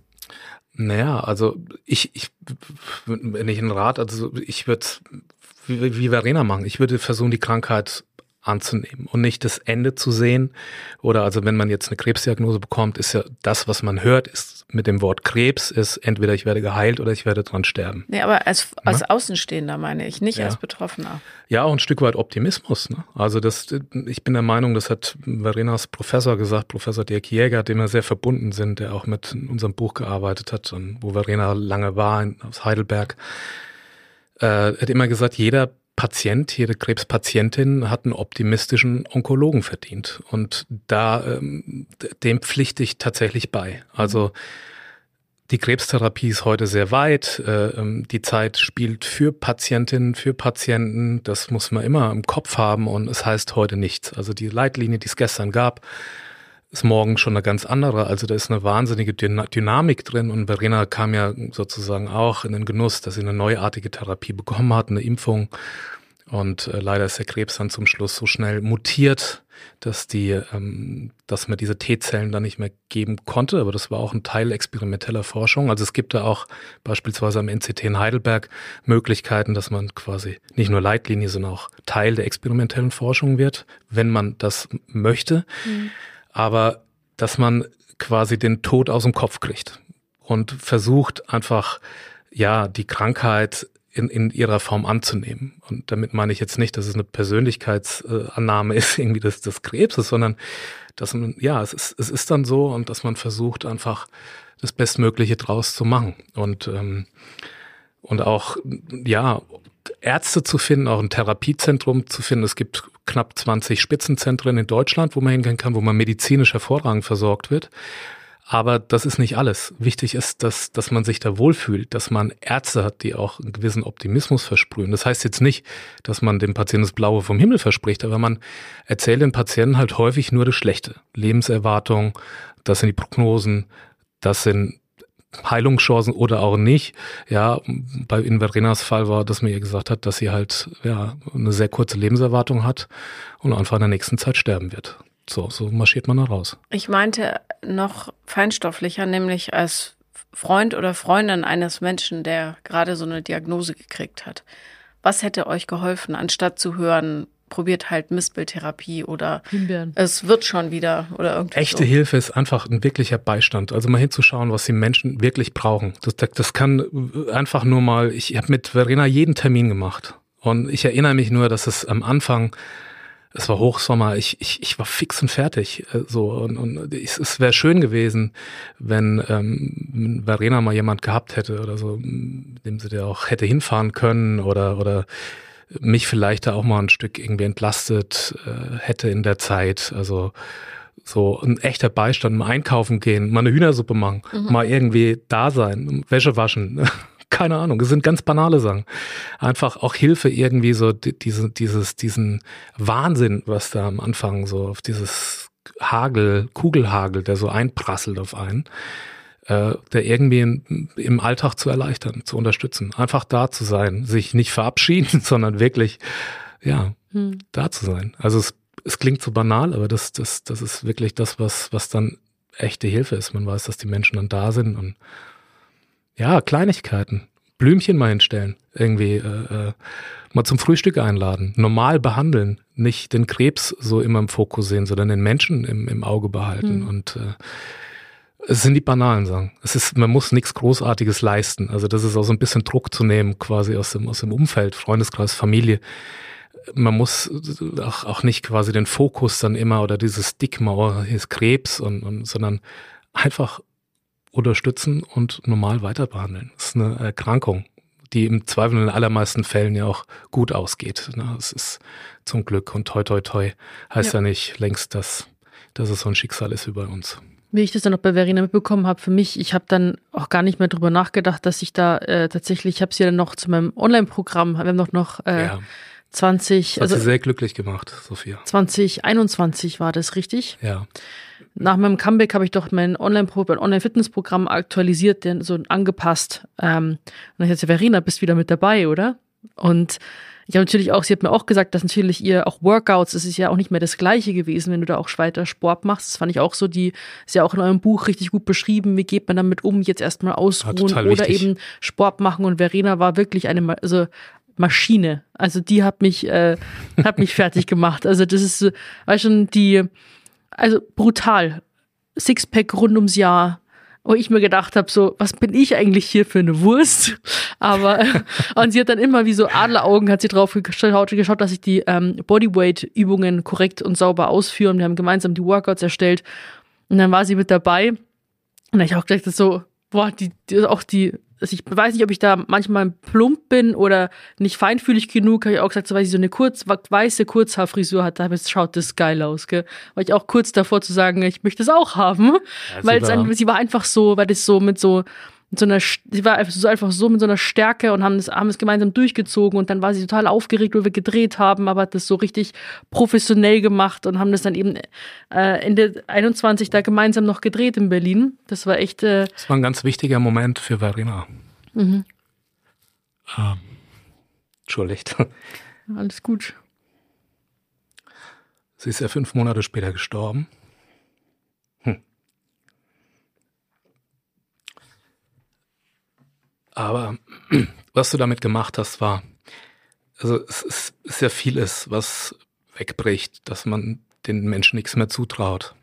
Naja, also ich, ich wenn ich einen Rat, also ich würde wie, wie Verena machen, ich würde versuchen, die Krankheit anzunehmen und nicht das Ende zu sehen. Oder also wenn man jetzt eine Krebsdiagnose bekommt, ist ja das, was man hört, ist mit dem Wort Krebs, ist entweder ich werde geheilt oder ich werde dran sterben. Nee, aber als, als Außenstehender meine ich, nicht Ja. als Betroffener. Ja, auch ein Stück weit Optimismus. Ne? Also das, ich bin der Meinung, das hat Verenas Professor gesagt, Professor Dirk Jäger, dem wir sehr verbunden sind, der auch mit unserem Buch gearbeitet hat und wo Verena lange war in, aus Heidelberg. Äh, hat immer gesagt, jeder Patient, jede Krebspatientin hat einen optimistischen Onkologen verdient. Und da ähm, dem pflichte ich tatsächlich bei. Also die Krebstherapie ist heute sehr weit. Äh, ähm, die Zeit spielt für Patientinnen, für Patienten. Das muss man immer im Kopf haben und es heißt heute nichts. Also die Leitlinie, die es gestern gab, ist morgen schon eine ganz andere. Also da ist eine wahnsinnige Dyna- Dynamik drin und Verena kam ja sozusagen auch in den Genuss, dass sie eine neuartige Therapie bekommen hat, eine Impfung. Und äh, leider ist der Krebs dann zum Schluss so schnell mutiert, dass die, ähm, dass man diese T-Zellen dann nicht mehr geben konnte. Aber das war auch ein Teil experimenteller Forschung. Also es gibt da auch beispielsweise am NCT in Heidelberg Möglichkeiten, dass man quasi nicht nur Leitlinie, sondern auch Teil der experimentellen Forschung wird, wenn man das möchte. Aber dass man quasi den Tod aus dem Kopf kriegt und versucht einfach, ja, die Krankheit in, in ihrer Form anzunehmen. Und damit meine ich jetzt nicht, dass es eine Persönlichkeitsannahme ist, irgendwie des, des Krebses, sondern dass man, ja, es ist, es ist dann so und dass man versucht einfach das Bestmögliche draus zu machen. Und, ähm, und auch, ja, Ärzte zu finden, auch ein Therapiezentrum zu finden. Es gibt knapp 20 Spitzenzentren in Deutschland, wo man hingehen kann, wo man medizinisch hervorragend versorgt wird. Aber das ist nicht alles. Wichtig ist, dass, dass man sich da wohlfühlt, dass man Ärzte hat, die auch einen gewissen Optimismus versprühen. Das heißt jetzt nicht, dass man dem Patienten das Blaue vom Himmel verspricht, aber man erzählt den Patienten halt häufig nur das Schlechte. Lebenserwartung, das sind die Prognosen, das sind Heilungschancen oder auch nicht. Ja, bei in Verenas Fall war, dass mir ihr gesagt hat, dass sie halt ja eine sehr kurze Lebenserwartung hat und einfach in der nächsten Zeit sterben wird. So, so marschiert man da raus. Ich meinte noch feinstofflicher, nämlich als Freund oder Freundin eines Menschen, der gerade so eine Diagnose gekriegt hat. Was hätte euch geholfen, anstatt zu hören, probiert halt Mistbildtherapie oder Himbeeren. es wird schon wieder oder irgendwie Echte so. Hilfe ist einfach ein wirklicher Beistand. Also mal hinzuschauen, was die Menschen wirklich brauchen. Das, das kann einfach nur mal, ich habe mit Verena jeden Termin gemacht. Und ich erinnere mich nur, dass es am Anfang, es war Hochsommer, ich, ich, ich war fix und fertig. äh, So, und, und es, es wäre schön gewesen, wenn ähm, Verena mal jemand gehabt hätte oder so, mit dem sie da auch hätte hinfahren können oder, oder mich vielleicht da auch mal ein Stück irgendwie entlastet äh, hätte in der Zeit. Also so ein echter Beistand, mal einkaufen gehen, mal eine Hühnersuppe machen, mal irgendwie da sein, Wäsche waschen. Keine Ahnung, das sind ganz banale Sachen. Einfach auch Hilfe irgendwie so die- diese, dieses, diesen Wahnsinn, was da am Anfang so auf dieses Hagel, Kugelhagel, der so einprasselt auf einen, äh, der irgendwie in, im Alltag zu erleichtern, zu unterstützen. Einfach da zu sein, sich nicht verabschieden, sondern wirklich, ja, Hm. da zu sein. Also es, es klingt so banal, aber das, das, das ist wirklich das, was, was dann echte Hilfe ist. Man weiß, dass die Menschen dann da sind und ja, Kleinigkeiten. Blümchen mal hinstellen, irgendwie äh, äh, mal zum Frühstück einladen, normal behandeln, nicht den Krebs so immer im Fokus sehen, sondern den Menschen im, im Auge behalten. Hm. Und äh, es sind die banalen Sachen. Es ist, man muss nichts Großartiges leisten. Also das ist auch so ein bisschen Druck zu nehmen, quasi aus dem, aus dem Umfeld, Freundeskreis, Familie. Man muss auch, auch nicht quasi den Fokus dann immer oder dieses Stigma, oh, hier ist Krebs, und, und, sondern einfach unterstützen und normal weiter behandeln. Das ist eine Erkrankung, die im Zweifel in den allermeisten Fällen ja auch gut ausgeht. Es ist zum Glück und toi toi toi heißt ja, Ja. nicht längst, dass, dass es so ein Schicksal ist wie bei uns. Wie ich das dann noch bei Verena mitbekommen habe, für mich, ich habe dann auch gar nicht mehr drüber nachgedacht, dass ich da äh, tatsächlich, ich habe sie ja dann noch zu meinem Online-Programm, wir haben noch noch äh, ja, 20, das hat also sie sehr glücklich gemacht, Sophia. 2021 war das richtig. Ja, Nach meinem Comeback habe ich doch mein Online-Pro- mein Online-Fitness-Programm aktualisiert, den, so angepasst. Ähm, und dann hat sie, Verena, bist wieder mit dabei, oder? Und ich habe natürlich auch, sie hat mir auch gesagt, dass natürlich ihr auch Workouts, es ist ja auch nicht mehr das Gleiche gewesen, wenn du da auch weiter Sport machst. Das fand ich auch so, die ist ja auch in eurem Buch richtig gut beschrieben. Wie geht man damit um? Jetzt erstmal ausruhen total oder wichtig. eben Sport machen. Und Verena war wirklich eine, also Maschine. Also die hat mich, äh, hat mich fertig gemacht. Also das ist, weißt schon, die, also brutal. Sixpack rund ums Jahr, wo ich mir gedacht habe, so, was bin ich eigentlich hier für eine Wurst? Aber, und sie hat dann immer wie so Adleraugen, hat sie drauf geschaut, geschaut dass ich die ähm, Bodyweight-Übungen korrekt und sauber ausführe. Und wir haben gemeinsam die Workouts erstellt. Und dann war sie mit dabei. Und dann ich auch gedacht, so, boah, die, die auch die also ich weiß nicht, ob ich da manchmal plump bin oder nicht feinfühlig genug, habe ich auch gesagt, so, weil sie so eine kurz, weiße Kurzhaarfrisur hat, da ich schaut das geil aus, gell? War ich auch kurz davor zu sagen, ich möchte es auch haben, ja, weil sie war einfach so, weil das so mit so mit so einer, sie war einfach so, einfach so mit so einer Stärke und haben es, haben es gemeinsam durchgezogen und dann war sie total aufgeregt, wo wir gedreht haben, aber hat das so richtig professionell gemacht und haben das dann eben äh, Ende 21 da gemeinsam noch gedreht in Berlin. Das war echt. Äh, das war ein ganz wichtiger Moment für Verena. Mhm. Ähm, entschuldigt. Alles gut. Sie ist ja fünf Monate später gestorben. Aber was du damit gemacht hast, war, also es ist, sehr vieles, was wegbricht, dass man den Menschen nichts mehr zutraut.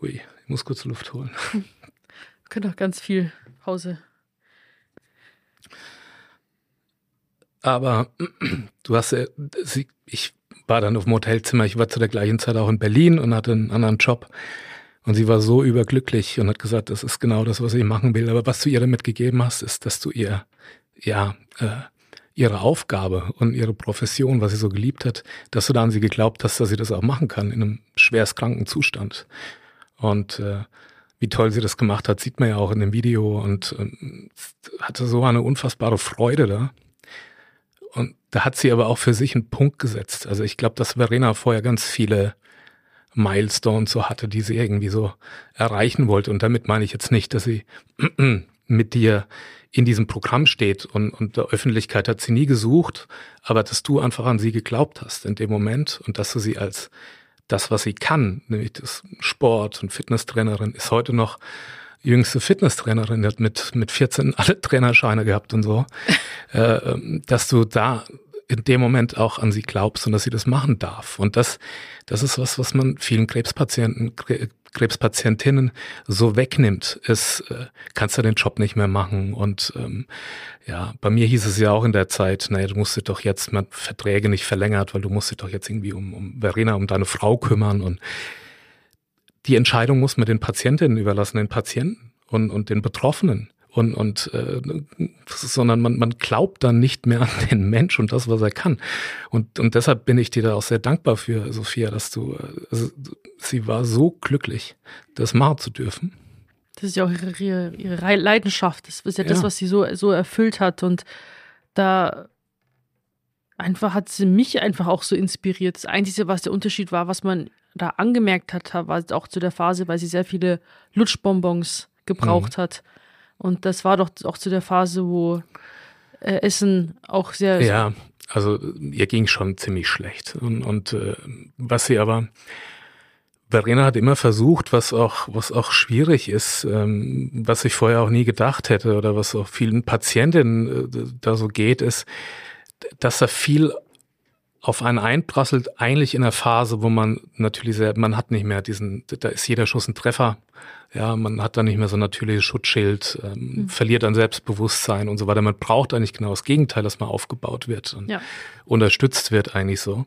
Ui, ich muss kurz Luft holen. Wir können auch ganz viel Pause. Aber du hast ja, ich war dann auf dem Hotelzimmer, ich war zu der gleichen Zeit auch in Berlin und hatte einen anderen Job. Und sie war so überglücklich und hat gesagt, das ist genau das, was ich machen will. Aber was du ihr damit gegeben hast, ist, dass du ihr, ja, äh, ihre Aufgabe und ihre Profession, was sie so geliebt hat, dass du da an sie geglaubt hast, dass sie das auch machen kann in einem schwerstkranken Zustand. Und äh, wie toll sie das gemacht hat, sieht man ja auch in dem Video und ähm, hatte so eine unfassbare Freude da. Und da hat sie aber auch für sich einen Punkt gesetzt. Also ich glaube, dass Verena vorher ganz viele Milestones so hatte, die sie irgendwie so erreichen wollte. Und damit meine ich jetzt nicht, dass sie mit dir in diesem Programm steht und, und der Öffentlichkeit hat sie nie gesucht, aber dass du einfach an sie geglaubt hast in dem Moment und dass du sie als das, was sie kann, nämlich das Sport und Fitnesstrainerin, ist heute noch jüngste Fitnesstrainerin, hat mit, mit 14 alle Trainerscheine gehabt und so, äh, ähm, dass du da in dem Moment auch an sie glaubst und dass sie das machen darf. Und das, das ist was, was man vielen Krebspatienten, Krebspatientinnen so wegnimmt, ist, äh, kannst du den Job nicht mehr machen. Und ähm, ja, bei mir hieß es ja auch in der Zeit, naja, du musst dich doch jetzt mal Verträge nicht verlängert, weil du musst dich doch jetzt irgendwie um, um Verena, um deine Frau kümmern. Und die Entscheidung muss man den Patientinnen überlassen, den Patienten und, und den Betroffenen und, und äh, sondern man, man glaubt dann nicht mehr an den Mensch und das, was er kann. Und, und deshalb bin ich dir da auch sehr dankbar für, Sophia, dass du, also, sie war so glücklich, das machen zu dürfen. Das ist ja auch ihre, ihre, ihre Leidenschaft. Das ist ja, ja das, was sie so, so erfüllt hat. Und da einfach hat sie mich einfach auch so inspiriert. Das Einzige, was der Unterschied war, was man da angemerkt hat, war auch zu der Phase, weil sie sehr viele Lutschbonbons gebraucht mhm. hat. Und das war doch auch zu der Phase, wo äh, Essen auch sehr. Ja, also ihr ging schon ziemlich schlecht. Und, und äh, was sie aber. Verena hat immer versucht, was auch, was auch schwierig ist, ähm, was ich vorher auch nie gedacht hätte oder was auch vielen Patientinnen äh, da so geht, ist, dass er viel auf einen einprasselt, eigentlich in der Phase, wo man natürlich sehr, man hat nicht mehr diesen, da ist jeder Schuss ein Treffer. Ja, man hat dann nicht mehr so ein natürliches Schutzschild, ähm, mhm. verliert an Selbstbewusstsein und so weiter. Man braucht eigentlich genau das Gegenteil, dass man aufgebaut wird und ja. unterstützt wird eigentlich so.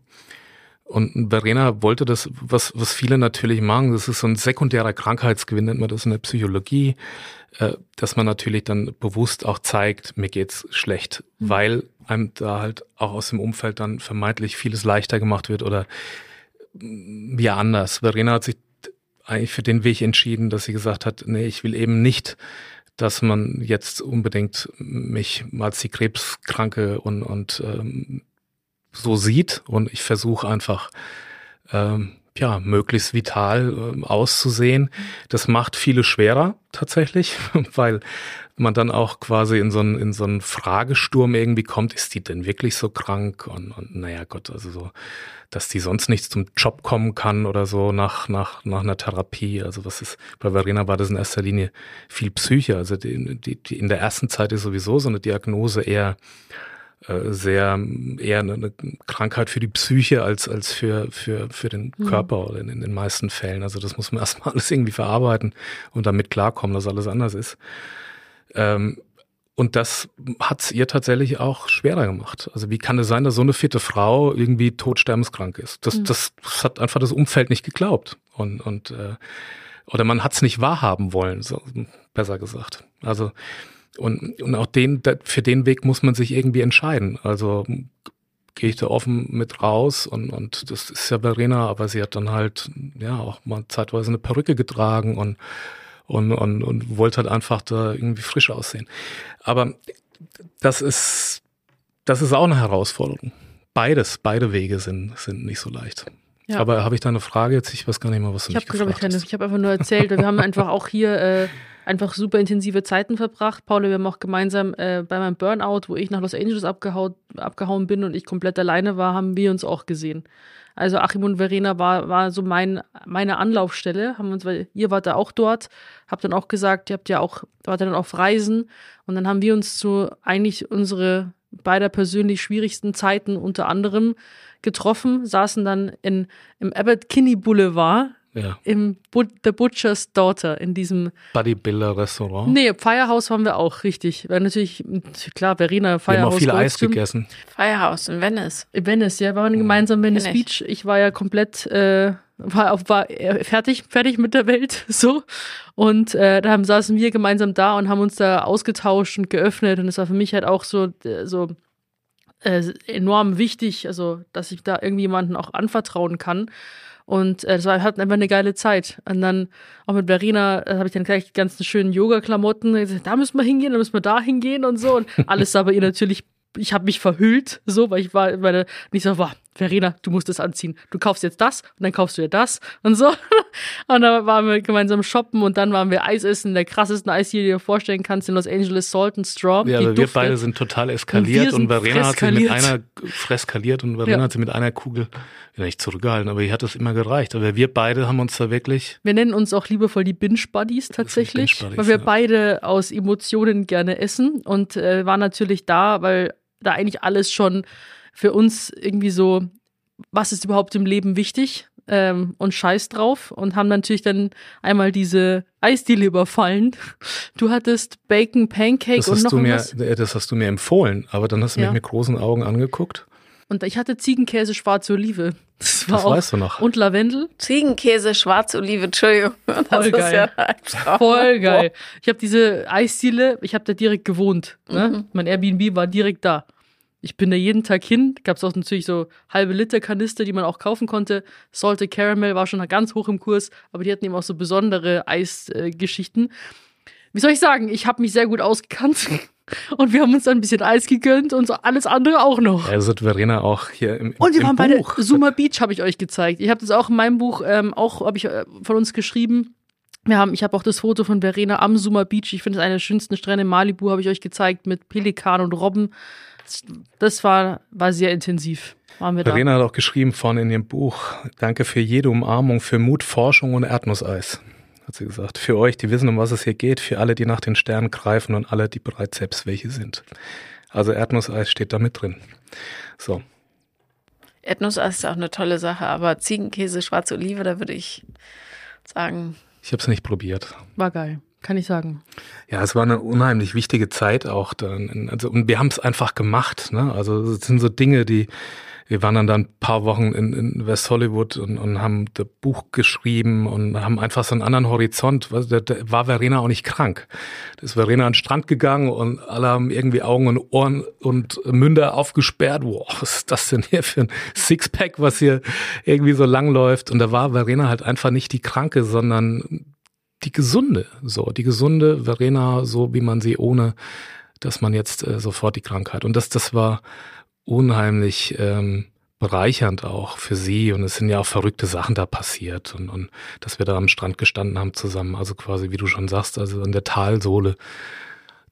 Und Verena wollte das, was, was viele natürlich machen, das ist so ein sekundärer Krankheitsgewinn, nennt man das in der Psychologie, äh, dass man natürlich dann bewusst auch zeigt, mir geht's schlecht, mhm. weil einem da halt auch aus dem Umfeld dann vermeintlich vieles leichter gemacht wird oder mm, ja anders. Verena hat sich eigentlich für den Weg entschieden, dass sie gesagt hat, nee, ich will eben nicht, dass man jetzt unbedingt mich als die Krebskranke und, und ähm, so sieht und ich versuche einfach ähm, ja möglichst vital äh, auszusehen. Das macht viele schwerer tatsächlich, weil man dann auch quasi in so einen, in so einen Fragesturm irgendwie kommt, ist die denn wirklich so krank? Und, und naja Gott, also so, dass die sonst nicht zum Job kommen kann oder so nach, nach, nach einer Therapie. Also was ist, bei Verena war das in erster Linie viel Psyche. Also die, die, die in der ersten Zeit ist sowieso so eine Diagnose eher äh, sehr eher eine, Krankheit für die Psyche als, als für, für, für den mhm. Körper in, in den meisten Fällen. Also das muss man erstmal alles irgendwie verarbeiten und damit klarkommen, dass alles anders ist. Ähm, und das hat es ihr tatsächlich auch schwerer gemacht. Also wie kann es sein, dass so eine fitte Frau irgendwie todsterbenskrank ist? Das, mhm. das, das hat einfach das Umfeld nicht geglaubt. Und, und äh, oder man hat es nicht wahrhaben wollen, so, besser gesagt. Also und, und auch den, für den Weg muss man sich irgendwie entscheiden. Also gehe ich da offen mit raus und, und das ist ja Verena, aber sie hat dann halt ja auch mal zeitweise eine Perücke getragen und und, und, und wollte halt einfach da irgendwie frisch aussehen. Aber das ist, das ist auch eine Herausforderung. Beides, beide Wege sind, sind nicht so leicht. Ja. Aber habe ich da eine Frage jetzt? Ich weiß gar nicht mehr, was du ich mich hab, gefragt ich, keine, ich habe einfach nur erzählt, wir haben einfach auch hier äh, einfach super intensive Zeiten verbracht. Paul, wir haben auch gemeinsam äh, bei meinem Burnout, wo ich nach Los Angeles abgehauen, abgehauen bin und ich komplett alleine war, haben wir uns auch gesehen. Also Achim und Verena war, war so mein, meine Anlaufstelle. Haben uns, weil ihr wart da auch dort, habt dann auch gesagt, ihr habt ja auch, wart dann auf Reisen. Und dann haben wir uns zu eigentlich unsere beider persönlich schwierigsten Zeiten unter anderem getroffen, saßen dann in, im Abbott Kinney Boulevard ja. Im But The Butcher's Daughter, in diesem Bodybuilder-Restaurant. Nee, Firehouse waren wir auch, richtig. Weil natürlich, klar, Verena, Firehouse. Wir haben auch viel Eis gegessen. Firehouse in Venice. In Venice, ja, wir waren gemeinsam in Venice Beach. Ich war ja komplett, äh, war, war fertig, fertig mit der Welt, so. Und äh, da haben, saßen wir gemeinsam da und haben uns da ausgetauscht und geöffnet. Und es war für mich halt auch so, äh, so äh, enorm wichtig, also dass ich da irgendjemanden auch anvertrauen kann. Und äh, das war, hatten einfach eine geile Zeit. Und dann auch mit Verena äh, habe ich dann gleich die ganzen schönen Yoga-Klamotten. Da müssen wir hingehen, da müssen wir da hingehen und so. Und alles sah bei ihr natürlich ich habe mich verhüllt, so, weil ich war, meine, nicht so, war, Verena, du musst das anziehen. Du kaufst jetzt das und dann kaufst du dir das und so. Und dann waren wir gemeinsam shoppen und dann waren wir Eis essen, der krassesten Eisdiele, die du dir vorstellen kannst, in Los Angeles Salt and Straw. Ja, aber wir beide sind total eskaliert und, und Verena hat sie mit einer freskaliert und Verena ja. hat sie mit einer Kugel ja, nicht zurückgehalten, aber ihr hat das immer gereicht. Aber wir beide haben uns da wirklich. Wir nennen uns auch liebevoll die Binge Buddies tatsächlich, Binge -Buddies, weil wir ja. beide aus Emotionen gerne essen und äh, waren natürlich da, weil da eigentlich alles schon für uns irgendwie so, was ist überhaupt im Leben wichtig ähm, und Scheiß drauf und haben natürlich dann einmal diese Eisdiele überfallen. Du hattest Bacon Pancake das und noch du mir, was. Äh, das hast du mir empfohlen, aber dann hast du ja. mich mit großen Augen angeguckt. Und ich hatte Ziegenkäse, schwarze Olive. Das, war das auch, weißt du noch. Und Lavendel. Ziegenkäse, schwarze Olive, Entschuldigung. Das Voll geil. Ja Voll geil. Ich habe diese Eisdiele, ich habe da direkt gewohnt. Ne? Mhm. Mein Airbnb war direkt da. Ich bin da jeden Tag hin. Gab es auch natürlich so halbe Liter Kanister, die man auch kaufen konnte. Salted Caramel war schon ganz hoch im Kurs, aber die hatten eben auch so besondere Eisgeschichten. Äh, Wie soll ich sagen? Ich habe mich sehr gut ausgekannt. Und wir haben uns dann ein bisschen Eis gegönnt und so alles andere auch noch. Also Verena auch hier im, Und wir im waren beide, Zuma Beach habe ich euch gezeigt. Ich habe das auch in meinem Buch, ähm, auch habe ich äh, von uns geschrieben. Wir haben, ich habe auch das Foto von Verena am Zuma Beach. Ich finde es einer der schönsten Strände in Malibu, habe ich euch gezeigt, mit Pelikan und Robben. Das war, war sehr intensiv. Waren wir Verena da. hat auch geschrieben vorne in ihrem Buch, danke für jede Umarmung, für Mut, Forschung und Erdnusseis hat sie gesagt. Für euch, die wissen, um was es hier geht, für alle, die nach den Sternen greifen und alle, die bereits selbst welche sind. Also Erdnusseis steht da mit drin. So. Erdnusseis ist auch eine tolle Sache, aber Ziegenkäse, schwarze Olive, da würde ich sagen. Ich habe es nicht probiert. War geil, kann ich sagen. Ja, es war eine unheimlich wichtige Zeit auch dann. Also, und wir haben es einfach gemacht. Ne? Also es sind so Dinge, die wir waren dann, dann ein paar Wochen in, in West Hollywood und, und haben das Buch geschrieben und haben einfach so einen anderen Horizont. Da, da war Verena auch nicht krank. Da ist Verena an den Strand gegangen und alle haben irgendwie Augen und Ohren und Münder aufgesperrt. Wow, was ist das denn hier für ein Sixpack, was hier irgendwie so lang läuft? Und da war Verena halt einfach nicht die Kranke, sondern die gesunde, so die gesunde Verena, so wie man sie ohne, dass man jetzt äh, sofort die Krankheit. Und das, das war unheimlich ähm, bereichernd auch für sie und es sind ja auch verrückte Sachen da passiert und, und dass wir da am Strand gestanden haben zusammen, also quasi wie du schon sagst, also an der Talsohle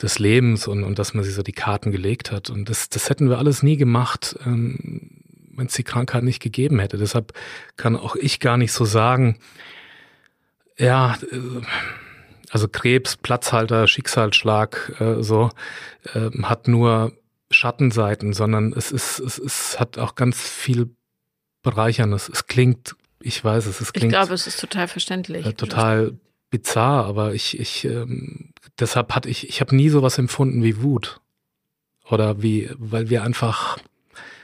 des Lebens und, und dass man sich so die Karten gelegt hat und das, das hätten wir alles nie gemacht, ähm, wenn es die Krankheit nicht gegeben hätte. Deshalb kann auch ich gar nicht so sagen, ja, äh, also Krebs, Platzhalter, Schicksalsschlag, äh, so, äh, hat nur Schattenseiten, sondern es ist, es, es hat auch ganz viel Bereicherndes. Es klingt, ich weiß es, es klingt. Ich glaube, es ist total verständlich. Äh, total bizarr, aber ich, ich, ähm, deshalb hatte ich, ich habe nie sowas empfunden wie Wut. Oder wie, weil wir einfach,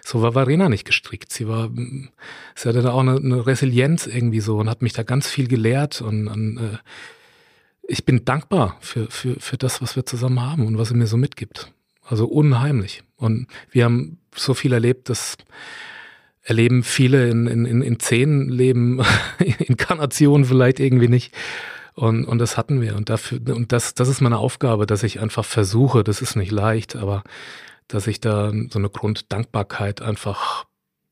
so war Varena nicht gestrickt. Sie war, sie hatte da auch eine, eine Resilienz irgendwie so und hat mich da ganz viel gelehrt und, und äh, ich bin dankbar für, für, für das, was wir zusammen haben und was sie mir so mitgibt. Also unheimlich. Und wir haben so viel erlebt, das erleben viele in, in, in zehn Leben, Inkarnationen vielleicht irgendwie nicht. Und, und das hatten wir. Und dafür, und das, das ist meine Aufgabe, dass ich einfach versuche, das ist nicht leicht, aber dass ich da so eine Grunddankbarkeit einfach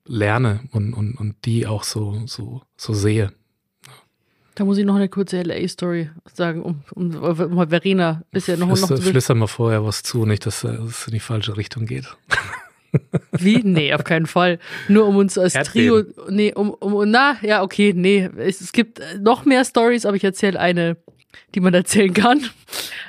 lerne und, und, und die auch so, so, so sehe. Da muss ich noch eine kurze LA-Story sagen, um, um, um Verena bisher noch, Flüster, noch Flüster mal vorher was zu, nicht, dass es in die falsche Richtung geht. Wie? Nee, auf keinen Fall. Nur um uns als Erdbeben. Trio. Nee, um, um, na, ja, okay, nee. Es, es gibt noch mehr Stories, aber ich erzähle eine, die man erzählen kann.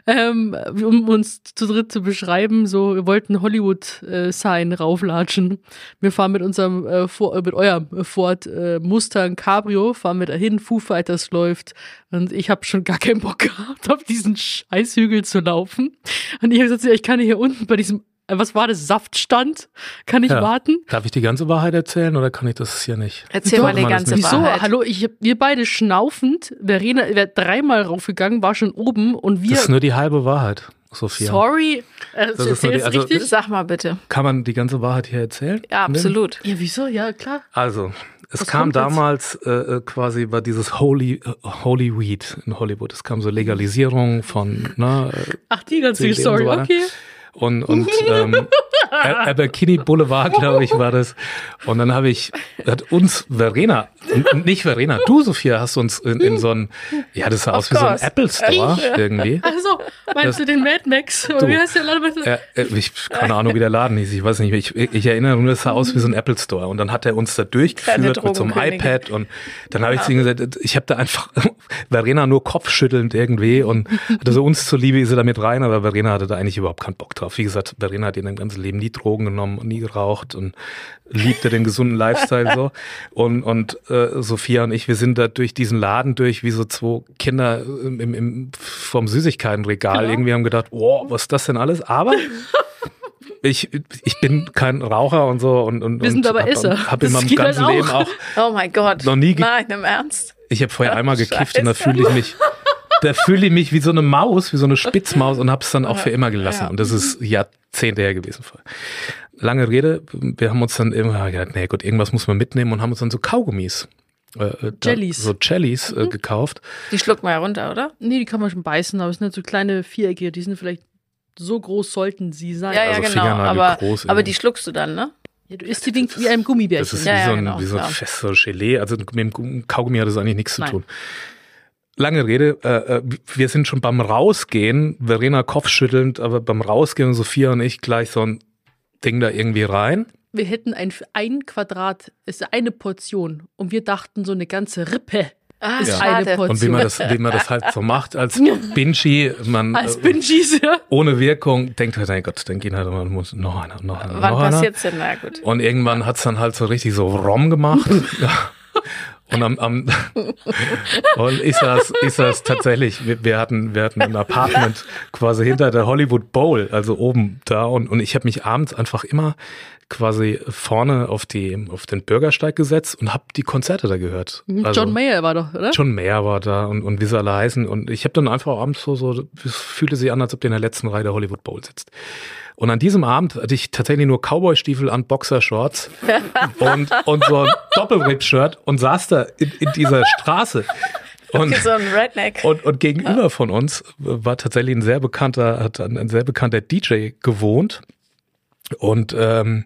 Ähm, um uns zu dritt zu beschreiben, so, wir wollten Hollywood-Sign rauflatschen. Wir fahren mit unserem, äh, vor, äh, mit eurem Ford äh, Mustang Cabrio, fahren wir dahin, Foo Fighters läuft und ich habe schon gar keinen Bock gehabt, auf diesen Scheißhügel zu laufen. Und ich habe gesagt, ich kann hier unten bei diesem äh, was war das, Saftstand? Kann ich Ja. warten? Darf ich die ganze Wahrheit erzählen oder kann ich das hier nicht? Erzähl Doch, mal die ganze nicht. Wieso? Wahrheit. Hallo, ich, wir beide schnaufend. Verena wäre dreimal raufgegangen, war schon oben und wir. Das ist nur die halbe Wahrheit, Sophia. sorry, äh, das ist die- also- richtig? Sag mal bitte. Kann man die ganze Wahrheit hier erzählen? Ja, absolut. Ja, wieso? Ja, klar. Also, es Was kam damals äh, äh, quasi, war dieses Holy, äh, Holy Weed in Hollywood. Es kam so Legalisierung von, ne, äh, Ach, die ganze und Story, so okay. Und, und ähm, Abercrombie Boulevard, glaube ich, war das. Und dann habe ich, hat uns Verena, nicht Verena, du Sophia, hast uns in, in so ein, ja, das sah Of aus wie so ein. Apple Store irgendwie. Also, meinst Das- du den Mad Max? Oder Du. wie heißt der Laden? Äh, äh, ich keine Ahnung, wie der Laden hieß. Ich weiß nicht. Ich, ich erinnere nur, es sah aus wie so ein Apple Store. Und dann hat er uns da durchgeführt mit so einem iPad. Und dann habe ich zu ihm gesagt, ich habe da einfach Verena nur kopfschüttelnd irgendwie und hatte so uns zuliebe ist sie da mit rein, aber Verena hatte da eigentlich überhaupt keinen Bock drauf. Wie gesagt, Verena hat in ihrem ganzen Leben nie Drogen genommen und nie geraucht und liebte den gesunden Lifestyle so. Und, und äh, Sophia und ich, wir sind da durch diesen Laden durch, wie so zwei Kinder im, im, vom Süßigkeitenregal. Genau. Irgendwie haben gedacht, wow, was ist das denn alles? Aber ich, ich bin kein Raucher und so und, und Wir sind und aber hab, Esser. Hab in meinem ganzen auch. Leben auch, Oh mein Gott. Noch nie Nein, im Ernst. ich habe vorher einmal gekifft und da Scheiße. fühle ich mich, da fühle ich mich wie so eine Maus, wie so eine Spitzmaus und habe es dann auch für immer gelassen. Ja. Und das ist Jahrzehnte her gewesen. Lange Rede, wir haben uns dann immer gedacht, nee gut, irgendwas muss man mitnehmen und haben uns dann so Kaugummis. Äh, äh, da- Jellies. So Jellies äh, gekauft. Die schluckt mal runter, oder? Nee, die kann man schon beißen, aber es sind nicht so kleine Vierecke, die sind vielleicht so groß sollten sie sein. Ja, ja, Also genau. Aber, groß aber die schluckst du dann, ne? Ja, du isst die wie, wie ein Gummibärchen. Das ist Ja, wie ja, so ein, genau, wie so ein ja. festes Gelee. Also mit dem Kaugummi hat das eigentlich nichts zu Nein. tun. Lange Rede, äh, äh, wir sind schon beim Rausgehen, Verena kopfschüttelnd, aber beim Rausgehen, Sophia und ich gleich so ein Ding da irgendwie rein. wir hätten ein, ein Quadrat, ist eine Portion und wir dachten so eine ganze Rippe Ah, ist Ja. eine. Portion. Und wie man das, wie man das halt so macht als Binchi, man Als Bingies, ja. ohne Wirkung denkt halt, mein Gott, dann gehen halt immer, muss noch einer, noch einer, Wann noch einer. denn? Na gut. Und irgendwann hat's dann halt so richtig so Rom gemacht. Und am, am und ist das, ist das tatsächlich, wir, wir hatten, wir hatten ein Apartment quasi hinter der Hollywood Bowl, also oben da und, und ich habe mich abends einfach immer quasi vorne auf die, auf den Bürgersteig gesetzt und habe die Konzerte da gehört. Also, John Mayer war doch, oder? John Mayer war da und, und wie sie alle heißen. Und ich habe dann einfach abends so, so, es fühlte sich an, als ob der in der letzten Reihe der Hollywood Bowl sitzt. Und an diesem Abend hatte ich tatsächlich nur Cowboy-Stiefel an, Boxershorts und, und so ein Doppelrip-Shirt und saß da in, in dieser Straße. Und, So und, und gegenüber von uns war tatsächlich ein sehr bekannter, hat ein, ein sehr bekannter DJ gewohnt. Und ähm,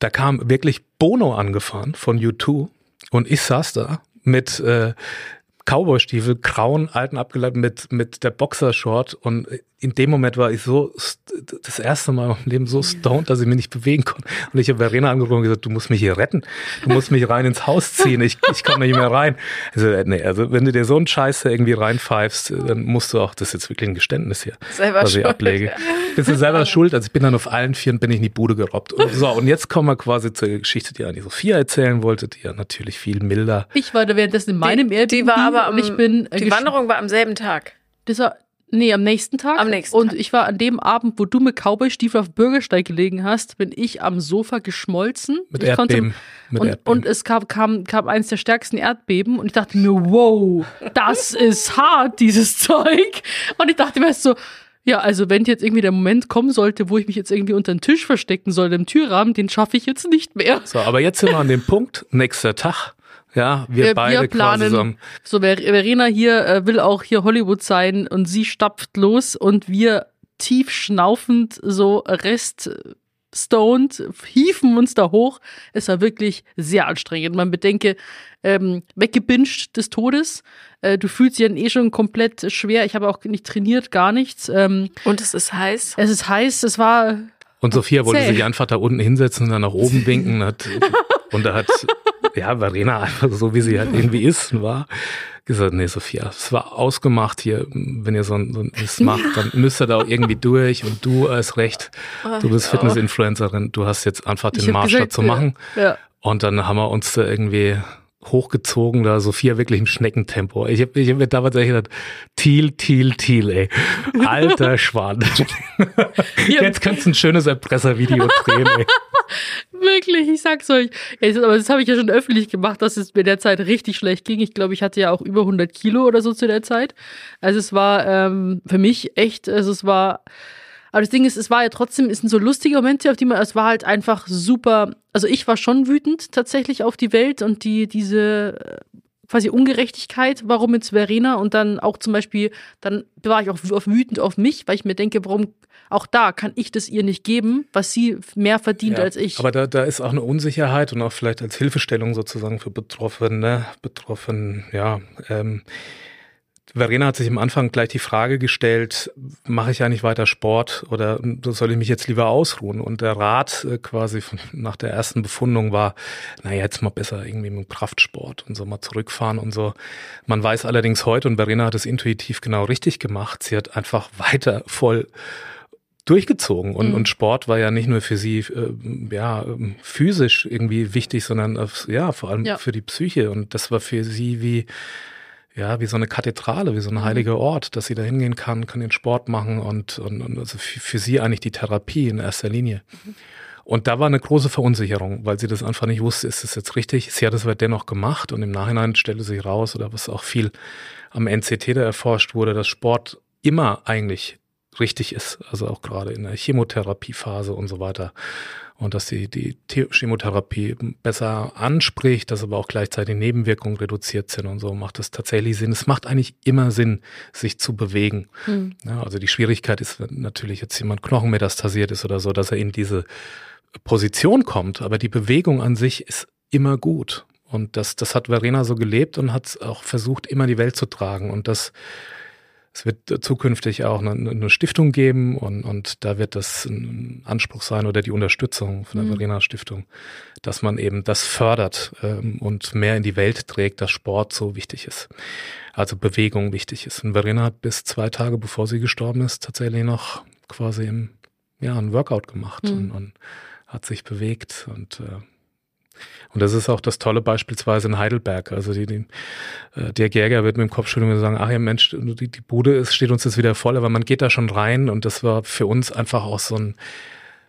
da kam wirklich Bono angefahren von U2 und ich saß da mit äh, Cowboystiefel, grauen, alten abgeleitet mit, mit der Boxershort und in dem Moment war ich so, das erste Mal in meinem Leben so stoned, dass ich mich nicht bewegen konnte. Und ich habe Verena angerufen und gesagt, du musst mich hier retten. Du musst mich rein ins Haus ziehen. Ich, ich komme nicht mehr rein. Also, nee, also wenn du dir so einen Scheiß irgendwie reinpfeifst, dann musst du auch, das ist jetzt wirklich ein Geständnis hier, selber was ich schuld. ablege. Bist du selber schuld? Also ich bin dann auf allen Vieren, bin ich in die Bude gerobbt. Und so, und jetzt kommen wir quasi zur Geschichte, die Annie Sophia erzählen wollte, die ja natürlich viel milder. Ich war da währenddessen in meinem die, Airbnb die war aber am, ich bin äh, die Wanderung war am selben Tag. Das war, nee, am nächsten Tag. Am nächsten Und Tag. ich war an dem Abend, wo du mit Cowboy-Stiefel auf Bürgersteig gelegen hast, bin ich am Sofa geschmolzen. Mit ich Erdbeben. Mit und, Erdbeben. und es kam, kam, kam eines der stärksten Erdbeben und ich dachte mir, wow, das ist hart, dieses Zeug. Und ich dachte mir so, ja, also wenn jetzt irgendwie der Moment kommen sollte, wo ich mich jetzt irgendwie unter den Tisch verstecken soll im Türrahmen, den schaffe ich jetzt nicht mehr. So, aber jetzt sind wir an dem Punkt, nächster Tag. Ja, wir, Wir, beide wir so planen, so Ver- Verena hier äh, will auch hier Hollywood sein und sie stapft los und wir tief schnaufend so rest stoned hieven uns da hoch. Es war wirklich sehr anstrengend. Man bedenke, ähm, weggebinged des Todes. Äh, du fühlst dich dann eh schon komplett schwer. Ich habe auch nicht trainiert, gar nichts. Ähm, Und es ist heiß. es ist heiß, es war Und Sophia wollte sich einfach da unten hinsetzen und dann nach oben winken. Hat, und da hat, ja, Verena einfach so, wie sie halt irgendwie ist, war, gesagt, nee, Sophia, es war ausgemacht hier, wenn ihr so ein, so ein das macht, dann müsst ihr da auch irgendwie durch und du als recht, du bist Fitness-Influencerin, du hast jetzt einfach den Marsch dazu machen. Ja. Und dann haben wir uns da irgendwie hochgezogen, da Sophia wirklich im Schneckentempo. Ich habe ich hab mir damals echt gedacht, Thiel, Thiel, Thiel, ey. Alter Schwan. Jetzt könntest du ein schönes Erpresser-Video drehen, ey. Wirklich, ich sag's euch. Aber das habe ich ja schon öffentlich gemacht, dass es mir derzeit richtig schlecht ging. Ich glaube, ich hatte ja auch über 100 Kilo oder so zu der Zeit. Also es war ähm, für mich echt, also es war, aber das Ding ist, es war ja trotzdem, es sind so lustige Momente, auf die man, es war halt einfach super, also ich war schon wütend tatsächlich auf die Welt und die, diese quasi Ungerechtigkeit, warum jetzt Verena und dann auch zum Beispiel, dann war ich auch wütend auf mich, weil ich mir denke, warum auch da kann ich das ihr nicht geben, was sie mehr verdient Ja, als ich. Aber da, da ist auch eine Unsicherheit und auch vielleicht als Hilfestellung sozusagen für Betroffene, Betroffen, ja. Ähm, Verena hat sich am Anfang gleich die Frage gestellt, mache ich eigentlich weiter Sport oder soll ich mich jetzt lieber ausruhen? Und der Rat äh, quasi von, nach der ersten Befundung war, naja, jetzt mal besser irgendwie mit dem Kraftsport und so mal zurückfahren und so. Man weiß allerdings heute, und Verena hat es intuitiv genau richtig gemacht, sie hat einfach weiter voll durchgezogen und, Mhm. und Sport war ja nicht nur für sie äh, ja physisch irgendwie wichtig, sondern auf, ja vor allem Ja. für die Psyche und das war für sie wie ja wie so eine Kathedrale, wie so ein Mhm. heiliger Ort, dass sie da hingehen kann, kann den Sport machen und, und, und also für, für sie eigentlich die Therapie in erster Linie. Mhm. Und da war eine große Verunsicherung, weil sie das einfach nicht wusste, ist es jetzt richtig? Sie hat es aber dennoch gemacht und im Nachhinein stellte sich raus, oder was auch viel am NCT da erforscht wurde, dass Sport immer eigentlich richtig ist, also auch gerade in der Chemotherapiephase und so weiter. Und dass die, die The- Chemotherapie besser anspricht, dass aber auch gleichzeitig Nebenwirkungen reduziert sind und so, macht es tatsächlich Sinn. Es macht eigentlich immer Sinn, sich zu bewegen. Hm. Ja, also die Schwierigkeit ist, wenn natürlich jetzt jemand knochenmetastasiert ist oder so, dass er in diese Position kommt, aber die Bewegung an sich ist immer gut. Und das, das hat Verena so gelebt und hat auch versucht, immer die Welt zu tragen. Und das, es wird zukünftig auch eine, eine Stiftung geben und, und da wird das ein Anspruch sein oder die Unterstützung von der Mhm. Verena Stiftung, dass man eben das fördert ähm, und mehr in die Welt trägt, dass Sport so wichtig ist. Also Bewegung wichtig ist. Und Verena hat bis zwei Tage bevor sie gestorben ist, tatsächlich noch quasi im, ja, ein Workout gemacht Mhm. und, und hat sich bewegt und äh, und das ist auch das Tolle beispielsweise in Heidelberg. Also die, die, äh, der Jäger wird mit dem Kopfschütteln sagen, ach ja Mensch, die, die Bude ist, steht uns jetzt wieder voll, aber man geht da schon rein und das war für uns einfach auch so ein,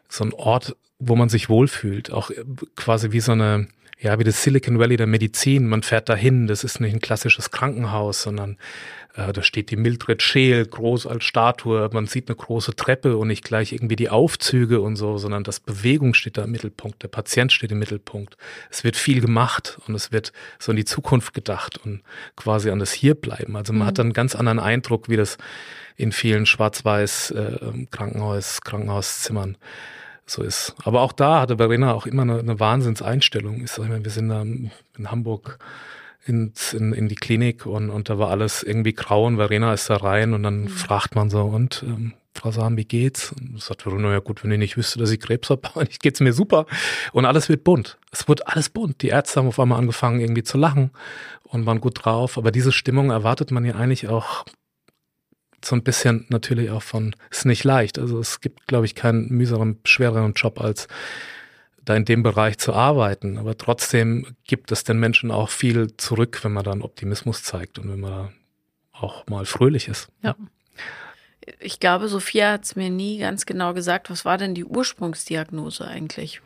so ein Ort, wo man sich wohlfühlt. Auch äh, quasi wie so eine, ja, wie das Silicon Valley der Medizin. Man fährt dahin, das ist nicht ein klassisches Krankenhaus, sondern da steht die Mildred Scheel groß als Statue. Man sieht eine große Treppe und nicht gleich irgendwie die Aufzüge und so, sondern das Bewegung steht da im Mittelpunkt. Der Patient steht im Mittelpunkt. Es wird viel gemacht und es wird so in die Zukunft gedacht und quasi an das Hierbleiben. Also man Mhm. hat dann einen ganz anderen Eindruck, wie das in vielen schwarz-weiß äh, Krankenhaus, Krankenhauszimmern so ist. Aber auch da hatte Verena auch immer eine, eine Wahnsinnseinstellung. Ich sag mal, wir sind da in Hamburg ins, in, in die Klinik und, und da war alles irgendwie grau und Verena ist da rein und dann fragt man so, und ähm, Frau Sam, wie geht's? Und sagt Verona, ja gut, wenn ich nicht wüsste, dass ich Krebs habe, aber nicht geht's mir super. Und alles wird bunt. Es wird alles bunt. Die Ärzte haben auf einmal angefangen, irgendwie zu lachen und waren gut drauf. Aber diese Stimmung erwartet man ja eigentlich auch so ein bisschen natürlich auch von, ist nicht leicht. Also es gibt, glaube ich, keinen mühseren, schwereren Job als da in dem Bereich zu arbeiten. Aber trotzdem gibt es den Menschen auch viel zurück, wenn man dann Optimismus zeigt und wenn man auch mal fröhlich ist. Ja. Ich glaube, Sophia hat es mir nie ganz genau gesagt. Was war denn die Ursprungsdiagnose eigentlich?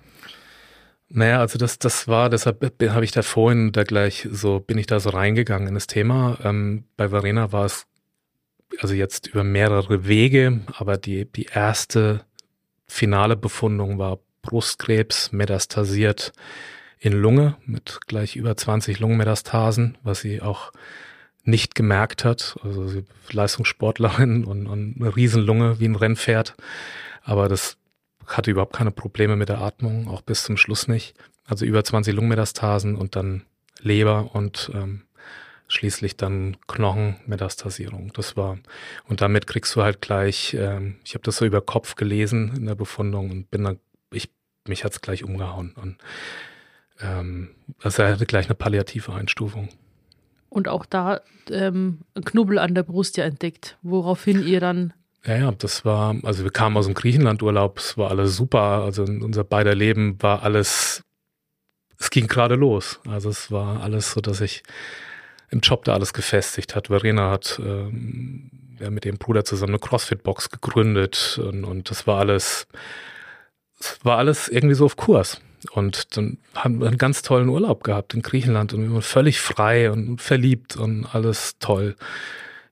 Naja, also das, das war, deshalb habe ich da vorhin da gleich so, bin ich da so reingegangen in das Thema. Ähm, bei Verena war es also jetzt über mehrere Wege, aber die, die erste finale Befundung war Brustkrebs metastasiert in Lunge mit gleich über 20 Lungenmetastasen, was sie auch nicht gemerkt hat. Also sie Leistungssportlerin und, und eine Riesenlunge wie ein Rennpferd. Aber das hatte überhaupt keine Probleme mit der Atmung, auch bis zum Schluss nicht. Also über 20 Lungenmetastasen und dann Leber und ähm, schließlich dann Knochenmetastasierung. Das war und damit kriegst du halt gleich. Ähm, ich habe das so über Kopf gelesen in der Befundung und bin dann ich mich hat's gleich umgehauen und ähm, also er hatte gleich eine palliative Einstufung. Und auch da ähm, ein Knubbel an der Brust ja entdeckt, woraufhin ihr dann ja, ja, das war, also wir kamen aus dem Griechenlandurlaub, es war alles super, also unser beider Leben war alles, es ging gerade los. Also es war alles so, dass ich im Job da alles gefestigt hat. Verena hat ähm, ja, mit ihrem Bruder zusammen eine CrossFit-Box gegründet und, und das war alles, es war alles irgendwie so auf Kurs. Und dann haben wir einen ganz tollen Urlaub gehabt in Griechenland und wir waren völlig frei und verliebt und alles toll.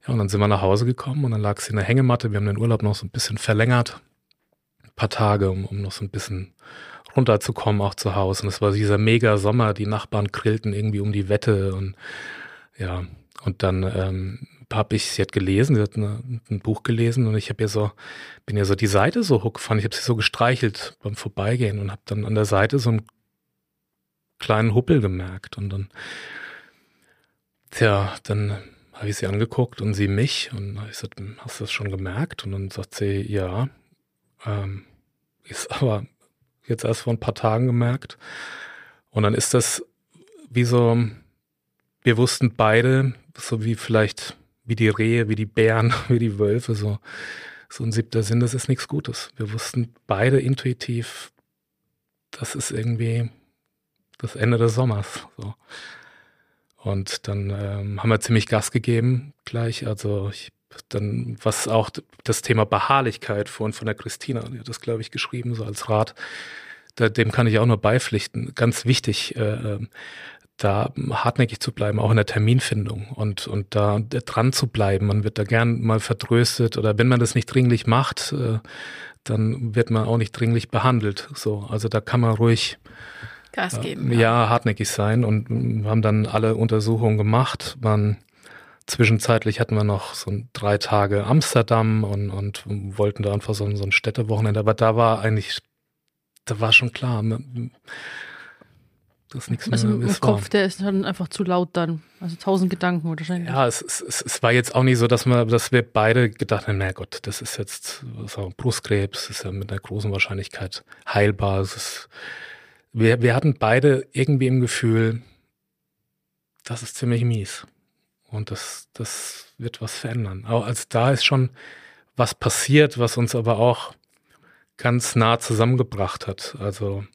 Ja, und dann sind wir nach Hause gekommen und dann lag sie in der Hängematte. Wir haben den Urlaub noch so ein bisschen verlängert. Ein paar Tage, um, um noch so ein bisschen runterzukommen, auch zu Hause. Und es war dieser mega Sommer. Die Nachbarn grillten irgendwie um die Wette und ja, und dann ähm, habe ich, sie hat gelesen, sie hat eine, ein Buch gelesen und ich habe ihr so, bin ja so die Seite so hochgefahren, ich habe sie so gestreichelt beim Vorbeigehen und habe dann an der Seite so einen kleinen Huppel gemerkt und dann, tja, dann habe ich sie angeguckt und sie mich und ich gesagt, hast du das schon gemerkt? Und dann sagt sie, ja, ähm, ist aber jetzt erst vor ein paar Tagen gemerkt. Und dann ist das wie so, wir wussten beide, so wie vielleicht wie die Rehe, wie die Bären, wie die Wölfe, so, so ein siebter Sinn, das ist nichts Gutes. Wir wussten beide intuitiv, das ist irgendwie das Ende des Sommers. So. Und dann ähm, haben wir ziemlich Gas gegeben gleich. Also ich, dann, was auch das Thema Beharrlichkeit vorhin von der Christina, die hat das, glaube ich, geschrieben, so als Rat. Da, dem kann ich auch nur beipflichten. Ganz wichtig, äh, ähm, da hartnäckig zu bleiben, auch in der Terminfindung und, und da dran zu bleiben. Man wird da gern mal vertröstet oder wenn man das nicht dringlich macht, äh, dann wird man auch nicht dringlich behandelt. So, also da kann man ruhig Gas geben. Äh, ja. hartnäckig sein und wir haben dann alle Untersuchungen gemacht. Man, zwischenzeitlich hatten wir noch so drei Tage Amsterdam und, und wollten da einfach so, so ein Städtewochenende, aber da war eigentlich, da war schon klar, das nichts also mehr ist. Kopf, der ist dann einfach zu laut dann. Also tausend Gedanken wahrscheinlich. Ja, es, es, es war jetzt auch nicht so, dass wir, dass wir beide gedacht haben, na Gott, das ist jetzt so Brustkrebs, ist ja mit einer großen Wahrscheinlichkeit heilbar. Ist, wir, wir hatten beide irgendwie im Gefühl, das ist ziemlich mies. Und das, das wird was verändern. Aber als da ist schon was passiert, was uns aber auch ganz nah zusammengebracht hat. Also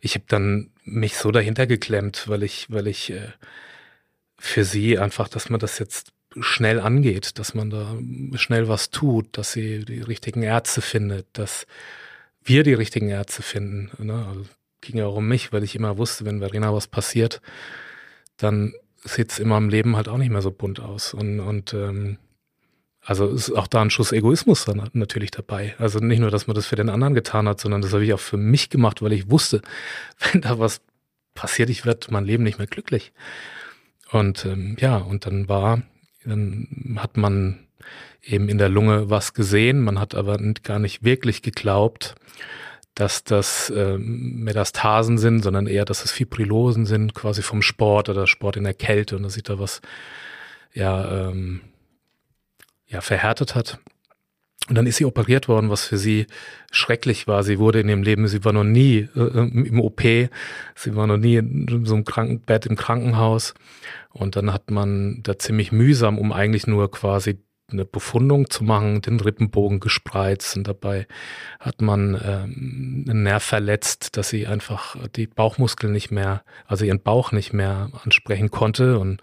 ich habe dann mich so dahinter geklemmt, weil ich, weil ich äh, für sie einfach, dass man das jetzt schnell angeht, dass man da schnell was tut, dass sie die richtigen Ärzte findet, dass wir die richtigen Ärzte finden. Ne? Also ging ja auch um mich, weil ich immer wusste, wenn Verena was passiert, dann sieht es immer im Leben halt auch nicht mehr so bunt aus. Und, und ähm, also ist auch da ein Schuss Egoismus dann natürlich dabei. Also nicht nur, dass man das für den anderen getan hat, sondern das habe ich auch für mich gemacht, weil ich wusste, wenn da was passiert, ich werde mein Leben nicht mehr glücklich. Und ähm, ja, und dann war, dann hat man eben in der Lunge was gesehen, man hat aber gar nicht wirklich geglaubt, dass das ähm, Metastasen sind, sondern eher, dass es Fibrilosen sind, quasi vom Sport oder Sport in der Kälte und da sieht da was ja ähm, ja, verhärtet hat. Und dann ist sie operiert worden, was für sie schrecklich war. Sie wurde in ihrem Leben, sie war noch nie äh, im OP, sie war noch nie in so einem Krankenbett im Krankenhaus. Und dann hat man da ziemlich mühsam, um eigentlich nur quasi eine Befundung zu machen, den Rippenbogen gespreizt und dabei hat man ähm, einen Nerv verletzt, dass sie einfach die Bauchmuskeln nicht mehr, also ihren Bauch nicht mehr ansprechen konnte und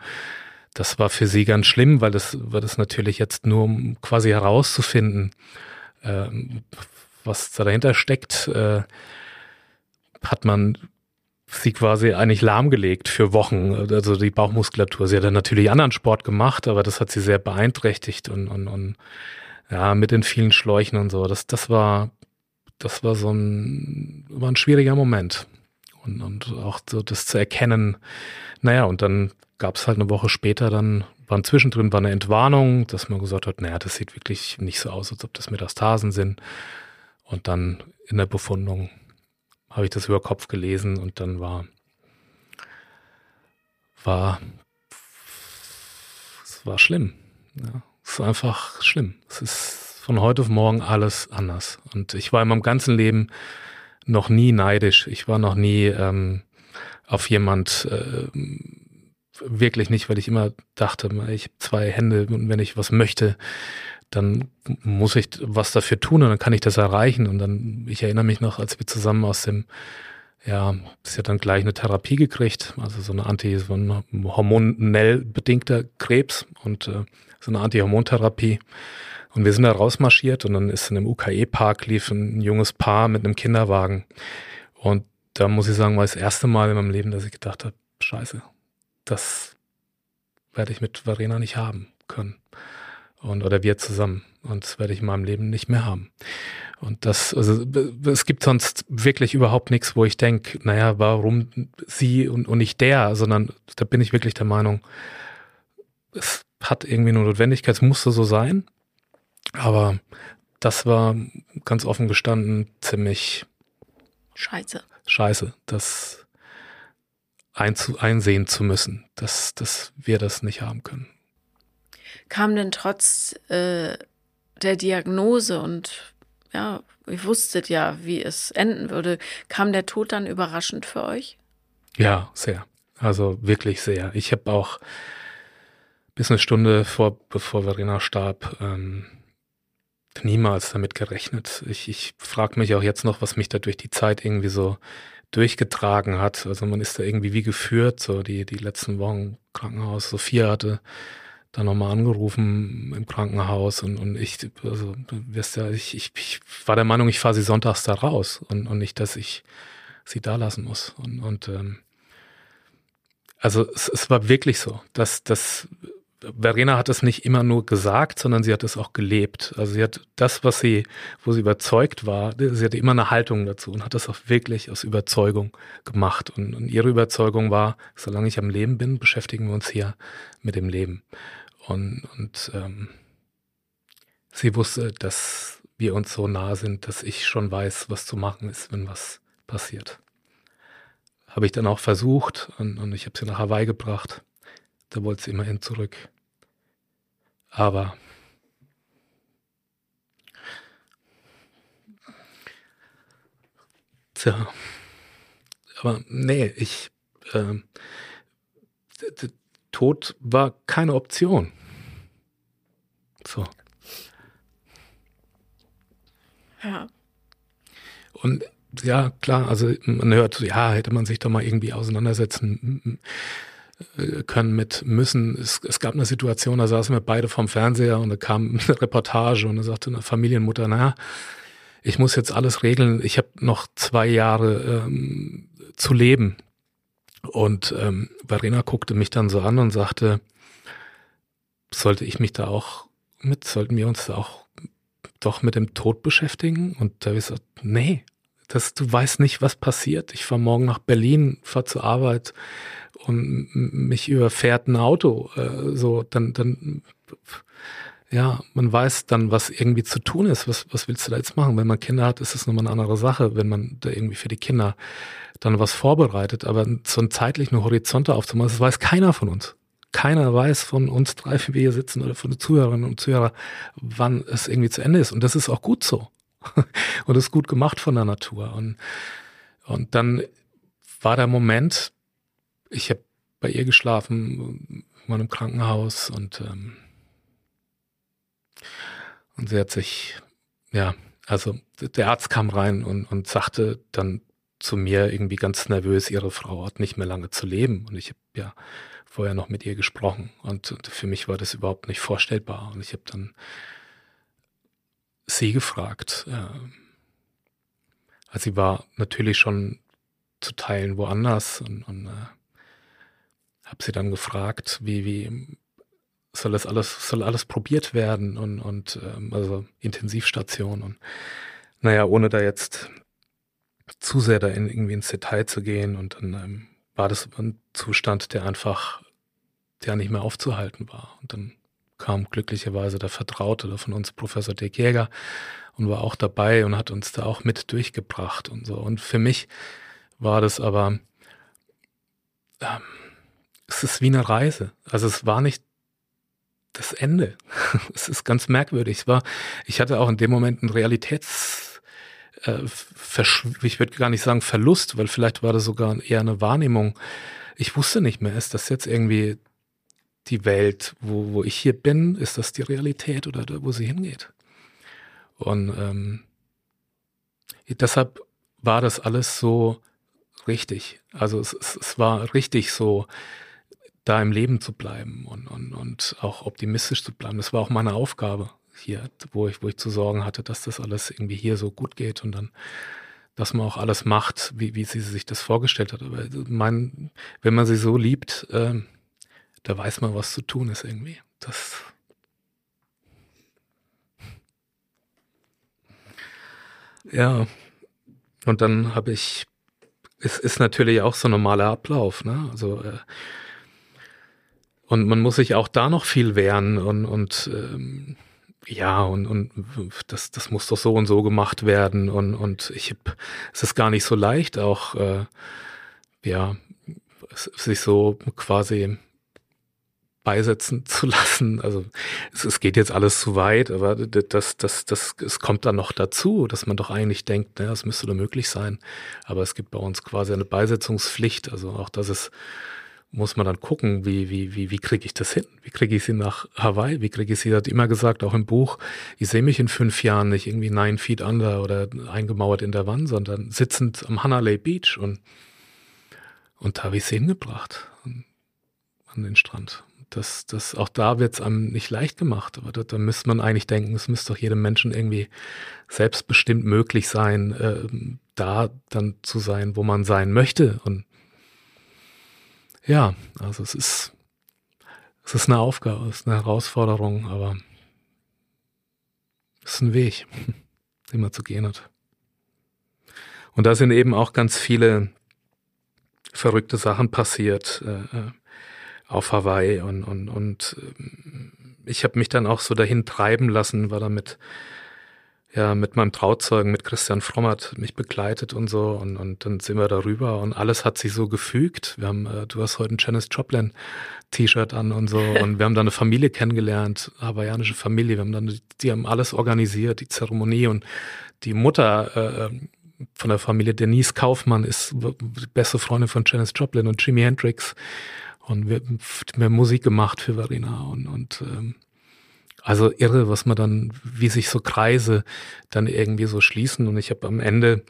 das war für sie ganz schlimm, weil das war das natürlich jetzt nur, um quasi herauszufinden, äh, was da dahinter steckt, äh, hat man sie quasi eigentlich lahmgelegt für Wochen, also die Bauchmuskulatur. Sie hat dann natürlich anderen Sport gemacht, aber das hat sie sehr beeinträchtigt und, und, und ja, mit den vielen Schläuchen und so. Das, das war, das war so ein, war ein schwieriger Moment. Und, und auch so das zu erkennen. Naja, und dann gab es halt eine Woche später dann, waren zwischendrin war eine Entwarnung, dass man gesagt hat, naja, das sieht wirklich nicht so aus, als ob das Metastasen sind. Und dann in der Befundung habe ich das über Kopf gelesen und dann war, war, es war schlimm. Ja, es ist einfach schlimm. Es ist von heute auf morgen alles anders. Und ich war in meinem ganzen Leben noch nie neidisch. Ich war noch nie ähm, auf jemand äh, wirklich nicht, weil ich immer dachte, ich habe zwei Hände und wenn ich was möchte, dann muss ich was dafür tun und dann kann ich das erreichen. Und dann, ich erinnere mich noch, als wir zusammen aus dem, ja, sie hat dann gleich eine Therapie gekriegt, also so eine Anti, so ein hormonell bedingter Krebs und äh, so eine Anti-Hormontherapie. Und wir sind da rausmarschiert und dann ist in einem UKE-Park lief ein junges Paar mit einem Kinderwagen. Und da muss ich sagen, war das erste Mal in meinem Leben, dass ich gedacht habe, scheiße, das werde ich mit Verena nicht haben können. Und, oder wir zusammen. Und das werde ich in meinem Leben nicht mehr haben. Und das, also es gibt sonst wirklich überhaupt nichts, wo ich denke, naja, warum sie und, und nicht der, sondern da bin ich wirklich der Meinung, es hat irgendwie eine Notwendigkeit, es musste so sein. Aber das war ganz offen gestanden ziemlich scheiße. Scheiße. Das einzu, einsehen zu müssen, dass, dass wir das nicht haben können. Kam denn trotz äh, der Diagnose und ja, ihr wusstet ja, wie es enden würde, kam der Tod dann überraschend für euch? Ja, sehr. Also wirklich sehr. Ich habe auch bis eine Stunde vor, bevor Verena starb, ähm, niemals damit gerechnet. Ich, ich frage mich auch jetzt noch, was mich da durch die Zeit irgendwie so durchgetragen hat. Also man ist da irgendwie wie geführt, so die, die letzten Wochen Krankenhaus. Sophia hatte da nochmal angerufen im Krankenhaus und, und ich, also wirst ja, ich, ich, ich war der Meinung, ich fahre sie sonntags da raus und, und nicht, dass ich sie da lassen muss. Und, und ähm, also es, es war wirklich so, dass, dass Verena hat es nicht immer nur gesagt, sondern sie hat es auch gelebt. Also sie hat das, was sie, wo sie überzeugt war, sie hatte immer eine Haltung dazu und hat das auch wirklich aus Überzeugung gemacht. Und, und ihre Überzeugung war, solange ich am Leben bin, beschäftigen wir uns hier mit dem Leben. Und, und ähm, sie wusste, dass wir uns so nah sind, dass ich schon weiß, was zu machen ist, wenn was passiert. Habe ich dann auch versucht und, und ich habe sie nach Hawaii gebracht da wollte sie immerhin zurück. Aber Tja. Aber nee, ich. Äh, Tod war keine Option. So. Ja. Und ja, klar, also man hört, ja, hätte man sich doch mal irgendwie auseinandersetzen können mit müssen. Es, es gab eine Situation, da saßen wir beide vorm Fernseher und da kam eine Reportage und da sagte eine Familienmutter, naja, ich muss jetzt alles regeln, ich habe noch zwei Jahre ähm, zu leben. Und ähm, Verena guckte mich dann so an und sagte, sollte ich mich da auch mit, sollten wir uns da auch doch mit dem Tod beschäftigen? Und da habe ich gesagt, nee, das, du weißt nicht, was passiert. Ich fahre morgen nach Berlin, fahre zur Arbeit und mich überfährt ein Auto, äh, so, dann, dann, ja, man weiß dann, was irgendwie zu tun ist. Was, was willst du da jetzt machen? Wenn man Kinder hat, ist es nochmal eine andere Sache, wenn man da irgendwie für die Kinder dann was vorbereitet. Aber so einen zeitlichen Horizont aufzumachen, das weiß keiner von uns. keiner weiß von uns drei, wie wir hier sitzen oder von den Zuhörerinnen und Zuhörern, wann es irgendwie zu Ende ist. Und das ist auch gut so. und ist gut gemacht von der Natur. Und, und dann war der Moment, ich habe bei ihr geschlafen, in meinem Krankenhaus und, ähm, und sie hat sich, ja, also der Arzt kam rein und, und sagte dann zu mir irgendwie ganz nervös, ihre Frau hat nicht mehr lange zu leben. Und ich habe ja vorher noch mit ihr gesprochen. Und, und für mich war das überhaupt nicht vorstellbar. Und ich habe dann sie gefragt. Äh, also sie war natürlich schon zu Teilen woanders und, und äh, habe sie dann gefragt, wie, wie soll das alles, soll alles probiert werden und, und ähm, also Intensivstation und naja, ohne da jetzt zu sehr da in, irgendwie ins Detail zu gehen und dann ähm, war das ein Zustand, der einfach, der nicht mehr aufzuhalten war. Und dann kam glücklicherweise der Vertraute von uns, Professor Dirk Jäger, und war auch dabei und hat uns da auch mit durchgebracht und so. Und für mich war das aber, ähm, es ist wie eine Reise. Also es war nicht das Ende. es ist ganz merkwürdig. Es war, ich hatte auch in dem Moment einen Realitäts, äh, ich würde gar nicht sagen Verlust, weil vielleicht war das sogar eher eine Wahrnehmung. Ich wusste nicht mehr, ist das jetzt irgendwie die Welt, wo, wo ich hier bin, ist das die Realität oder da, wo sie hingeht? Und ähm, deshalb war das alles so richtig. Also es, es, es war richtig so, da im Leben zu bleiben und, und, und auch optimistisch zu bleiben. Das war auch meine Aufgabe hier, wo ich, wo ich zu sorgen hatte, dass das alles irgendwie hier so gut geht und dann, dass man auch alles macht, wie, wie sie sich das vorgestellt hat. Aber mein, wenn man sie so liebt, äh, da weiß man, was zu tun ist irgendwie. Das ja. Und dann habe ich, es ist natürlich auch so ein normaler Ablauf, ne? Also äh, und man muss sich auch da noch viel wehren und, und ähm, ja, und, und das, das muss doch so und so gemacht werden. Und, und ich hab, es ist gar nicht so leicht, auch äh, ja, sich so quasi beisetzen zu lassen. Also es, es geht jetzt alles zu weit, aber das, das, das, es kommt dann noch dazu, dass man doch eigentlich denkt, naja, es müsste doch möglich sein. Aber es gibt bei uns quasi eine Beisetzungspflicht, also auch, dass es muss man dann gucken, wie, wie, wie, wie kriege ich das hin? Wie kriege ich sie nach Hawaii? Wie kriege ich sie, hat immer gesagt, auch im Buch, ich sehe mich in fünf Jahren nicht irgendwie nine feet under oder eingemauert in der Wand, sondern sitzend am Hanalei Beach und, und da habe ich sie hingebracht an den Strand. Das, das, auch da wird es einem nicht leicht gemacht, aber da, da müsste man eigentlich denken, es müsste doch jedem Menschen irgendwie selbstbestimmt möglich sein, äh, da dann zu sein, wo man sein möchte und ja, also es ist, es ist eine Aufgabe, es ist eine Herausforderung, aber es ist ein Weg, den man zu gehen hat. Und da sind eben auch ganz viele verrückte Sachen passiert äh, äh auf Hawaii und, und, und äh, ich habe mich dann auch so dahin treiben lassen, war damit ja mit meinem Trauzeugen, mit Christian Frommert mich begleitet und so und, und dann sind wir darüber und alles hat sich so gefügt. Wir haben, äh, du hast heute ein Janis Joplin T-Shirt an und so und wir haben da eine Familie kennengelernt, hawaiianische Familie. Wir haben dann, die haben alles organisiert, die Zeremonie und die Mutter äh, ähm, von der Familie Denise Kaufmann ist die beste Freundin von Janis Joplin und Jimi Hendrix und wir, wir haben Musik gemacht für Verena und, und ähm, also irre, was man dann, wie sich so Kreise dann irgendwie so schließen. Und ich habe am Ende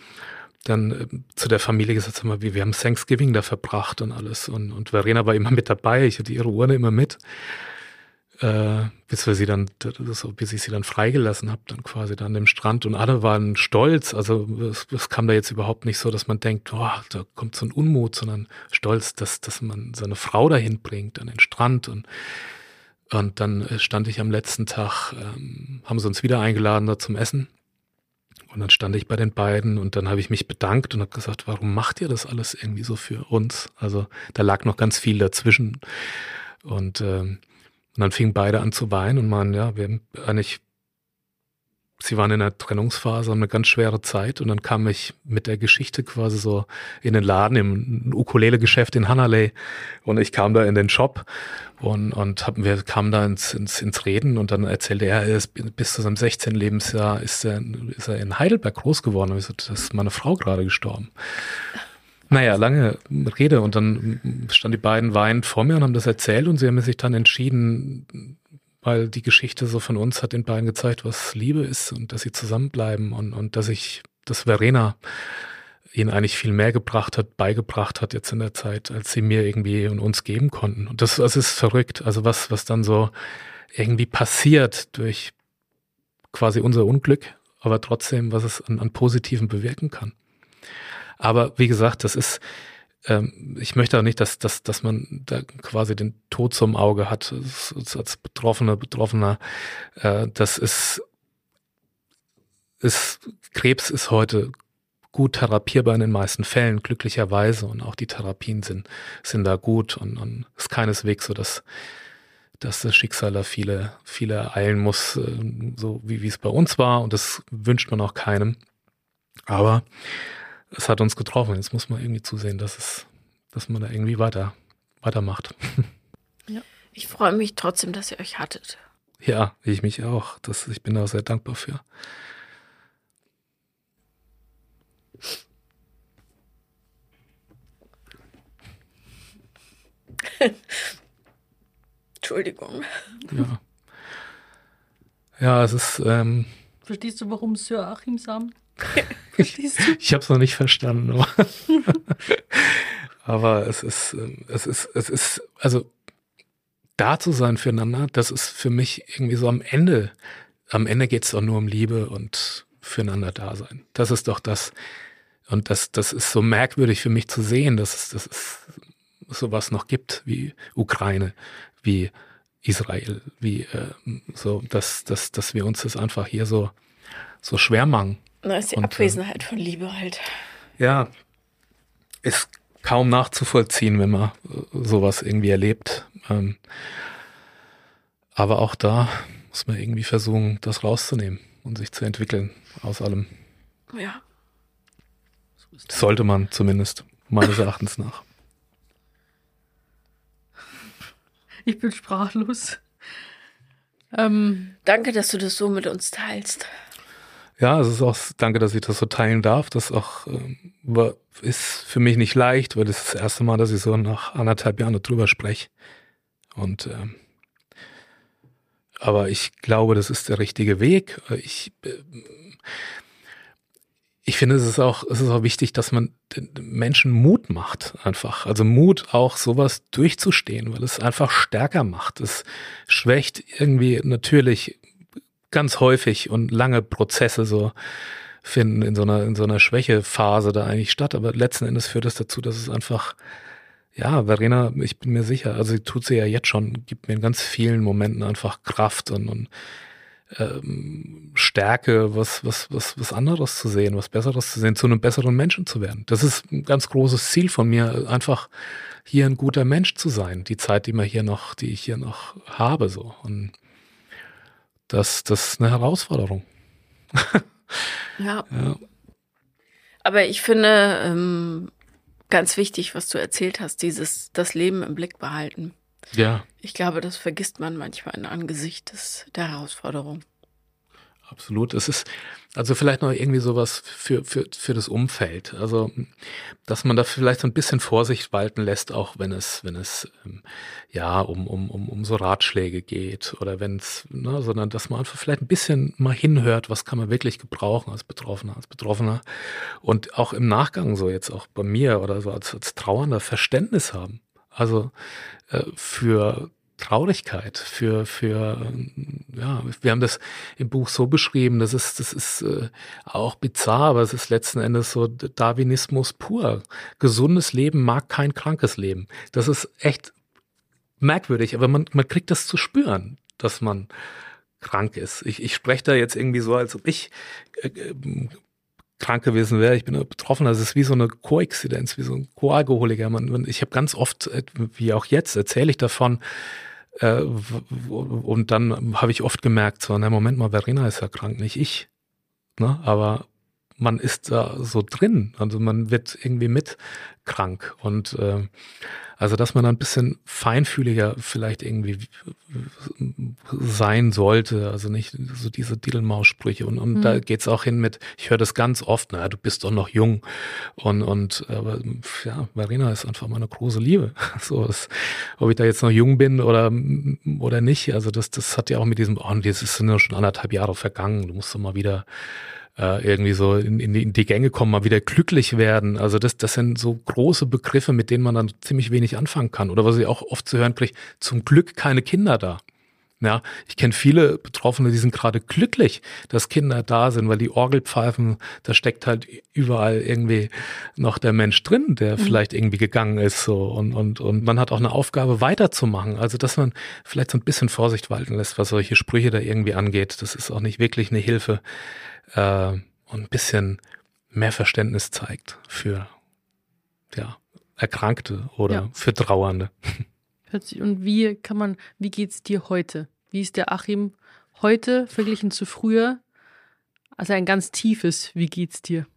dann äh, zu der Familie gesagt, sag mal, wir, wir haben Thanksgiving da verbracht und alles. Und, und Verena war immer mit dabei. Ich hatte ihre Urne immer mit. Äh, bis wir sie dann, so, bis ich sie dann freigelassen habe, dann quasi da an dem Strand und alle waren stolz. Also es, es kam da jetzt überhaupt nicht so, dass man denkt, oh, da kommt so ein Unmut, sondern stolz, dass, dass man seine Frau dahin bringt an den Strand und und dann äh, stand ich am letzten Tag, ähm, haben sie uns wieder eingeladen da zum Essen. Und dann stand ich bei den beiden und dann habe ich mich bedankt und habe gesagt, warum macht ihr das alles irgendwie so für uns? Also da lag noch ganz viel dazwischen. Und, ähm, und dann fingen beide an zu weinen und meinen, ja, wir haben eigentlich sie waren in einer Trennungsphase, haben eine ganz schwere Zeit und dann kam ich mit der Geschichte quasi so in den Laden im Ukulele-Geschäft in Hanalei und ich kam da in den Shop und, und hab, wir kamen da ins, ins, ins Reden und dann erzählte er, er ist bis zu seinem 16. Lebensjahr ist er, ist er in Heidelberg groß geworden. Und ich so, das ist meine Frau gerade gestorben. Naja, lange Rede und dann standen die beiden weinend vor mir und haben das erzählt und sie haben sich dann entschieden, weil die Geschichte so von uns hat den beiden gezeigt, was Liebe ist und dass sie zusammenbleiben und, und dass ich, dass Verena ihnen eigentlich viel mehr gebracht hat, beigebracht hat jetzt in der Zeit, als sie mir irgendwie und uns geben konnten. Und das, das ist verrückt. Also was, was dann so irgendwie passiert durch quasi unser Unglück, aber trotzdem, was es an, an Positiven bewirken kann. Aber wie gesagt, das ist, ähm, ich möchte auch nicht, dass, dass, dass man da quasi den Tod zum Auge hat, als Betroffener, Betroffener. Äh, das ist, ist, Krebs ist heute gut therapierbar in den meisten Fällen, glücklicherweise. Und auch die Therapien sind, sind da gut und, und ist keineswegs so, dass, dass das Schicksal da viele, viele ereilen muss, äh, so wie, wie es bei uns war. Und das wünscht man auch keinem. Aber es hat uns getroffen. Jetzt muss man irgendwie zusehen, dass es, dass man da irgendwie weiter, weitermacht. Ja. Ich freue mich trotzdem, dass ihr euch hattet. Ja, ich mich auch. Das, ich bin da sehr dankbar für. Entschuldigung. Ja. Ja, es ist. Ähm, Verstehst du, warum Sir Achim Sam ich, habe es noch nicht verstanden, aber, aber es ist, ähm, es ist, es ist, also da zu sein füreinander, das ist für mich irgendwie so am Ende, am Ende geht es doch nur um Liebe und füreinander da sein. Das ist doch das, und das, das ist so merkwürdig für mich zu sehen, dass es, dass es sowas noch gibt wie Ukraine, wie Israel, wie äh, so, dass, dass, dass wir uns das einfach hier so, so schwer machen. Na, ist die und, äh, Abwesenheit von Liebe halt. Ja, ist kaum nachzuvollziehen, wenn man äh, sowas irgendwie erlebt. Ähm, aber auch da muss man irgendwie versuchen, das rauszunehmen und sich zu entwickeln aus allem. Ja. Sollte man zumindest, meines Erachtens nach. Ich bin sprachlos. Ähm, Danke, dass du das so mit uns teilst. Ja, es ist auch, danke, dass ich das so teilen darf. Das auch ähm, ist für mich nicht leicht, weil das ist das erste Mal, dass ich so nach anderthalb Jahren drüber spreche. Und ähm, aber ich glaube, das ist der richtige Weg. Ich, äh, ich finde, es ist auch, es ist auch wichtig, dass man den Menschen Mut macht, einfach. Also Mut, auch sowas durchzustehen, weil es einfach stärker macht. Es schwächt irgendwie natürlich ganz häufig und lange Prozesse so finden in so einer, in so einer Schwächephase da eigentlich statt. Aber letzten Endes führt das dazu, dass es einfach, ja, Verena, ich bin mir sicher, also sie tut sie ja jetzt schon, gibt mir in ganz vielen Momenten einfach Kraft und, und ähm, Stärke, was, was, was, was anderes zu sehen, was Besseres zu sehen, zu einem besseren Menschen zu werden. Das ist ein ganz großes Ziel von mir, einfach hier ein guter Mensch zu sein, die Zeit, die man hier noch, die ich hier noch habe, so. Und das, das ist eine Herausforderung. ja. ja. Aber ich finde ähm, ganz wichtig, was du erzählt hast, dieses das Leben im Blick behalten. Ja. Ich glaube, das vergisst man manchmal in Angesicht der Herausforderung. Absolut. Es ist also vielleicht noch irgendwie sowas für, für, für das Umfeld. Also, dass man da vielleicht so ein bisschen Vorsicht walten lässt, auch wenn es, wenn es ähm, ja um, um, um, um so Ratschläge geht oder wenn es, ne, sondern dass man einfach vielleicht ein bisschen mal hinhört, was kann man wirklich gebrauchen als Betroffener, als Betroffener. Und auch im Nachgang so jetzt auch bei mir oder so als, als Trauernder Verständnis haben. Also äh, für Traurigkeit, für, für, ja, wir haben das im Buch so beschrieben, das ist, das ist äh, auch bizarr, aber es ist letzten Endes so Darwinismus pur. Gesundes Leben mag kein krankes Leben. Das ist echt merkwürdig, aber man, man kriegt das zu spüren, dass man krank ist. Ich, ich spreche da jetzt irgendwie so, als ob ich äh, äh krank gewesen wäre. Ich bin betroffen. Also es ist wie so eine Koexistenz, wie so ein Co-Alkoholiker. ich habe ganz oft, äh, wie auch jetzt, erzähle ich davon, äh, und dann habe ich oft gemerkt, so, na Moment mal, Verena ist ja krank, nicht ich. ne? aber man ist da so drin, also man wird irgendwie mit krank. Und äh, also dass man ein bisschen feinfühliger vielleicht irgendwie sein sollte, also nicht so diese Diedelmaus-Sprüche und, und mhm. da geht's auch hin mit, ich höre das ganz oft, naja, du bist doch noch jung. Und und aber ja, Marina ist einfach meine große Liebe, so das, ob ich da jetzt noch jung bin oder oder nicht, also das das hat ja auch mit diesem, oh, das ist nur schon anderthalb Jahre vergangen, du musst doch mal wieder äh, irgendwie so in, in, die, Gänge kommen, mal wieder glücklich werden. Also das, das sind so große Begriffe, mit denen man dann ziemlich wenig anfangen kann. Oder was ich auch oft zu hören kriege, zum Glück keine Kinder da. Ja, ich kenne viele Betroffene, die sind gerade glücklich, dass Kinder da sind, weil die Orgelpfeifen, da steckt halt überall irgendwie noch der Mensch drin, der mhm. vielleicht irgendwie gegangen ist so und und und man hat auch eine Aufgabe weiterzumachen. Also dass man vielleicht so ein bisschen Vorsicht walten lässt, was solche Sprüche da irgendwie angeht. Das ist auch nicht wirklich eine Hilfe äh, und ein bisschen mehr Verständnis zeigt für ja Erkrankte oder ja. für Trauernde. Und wie kann man, wie geht's dir heute? Wie ist der Achim heute verglichen zu früher? Also ein ganz tiefes, wie geht's dir?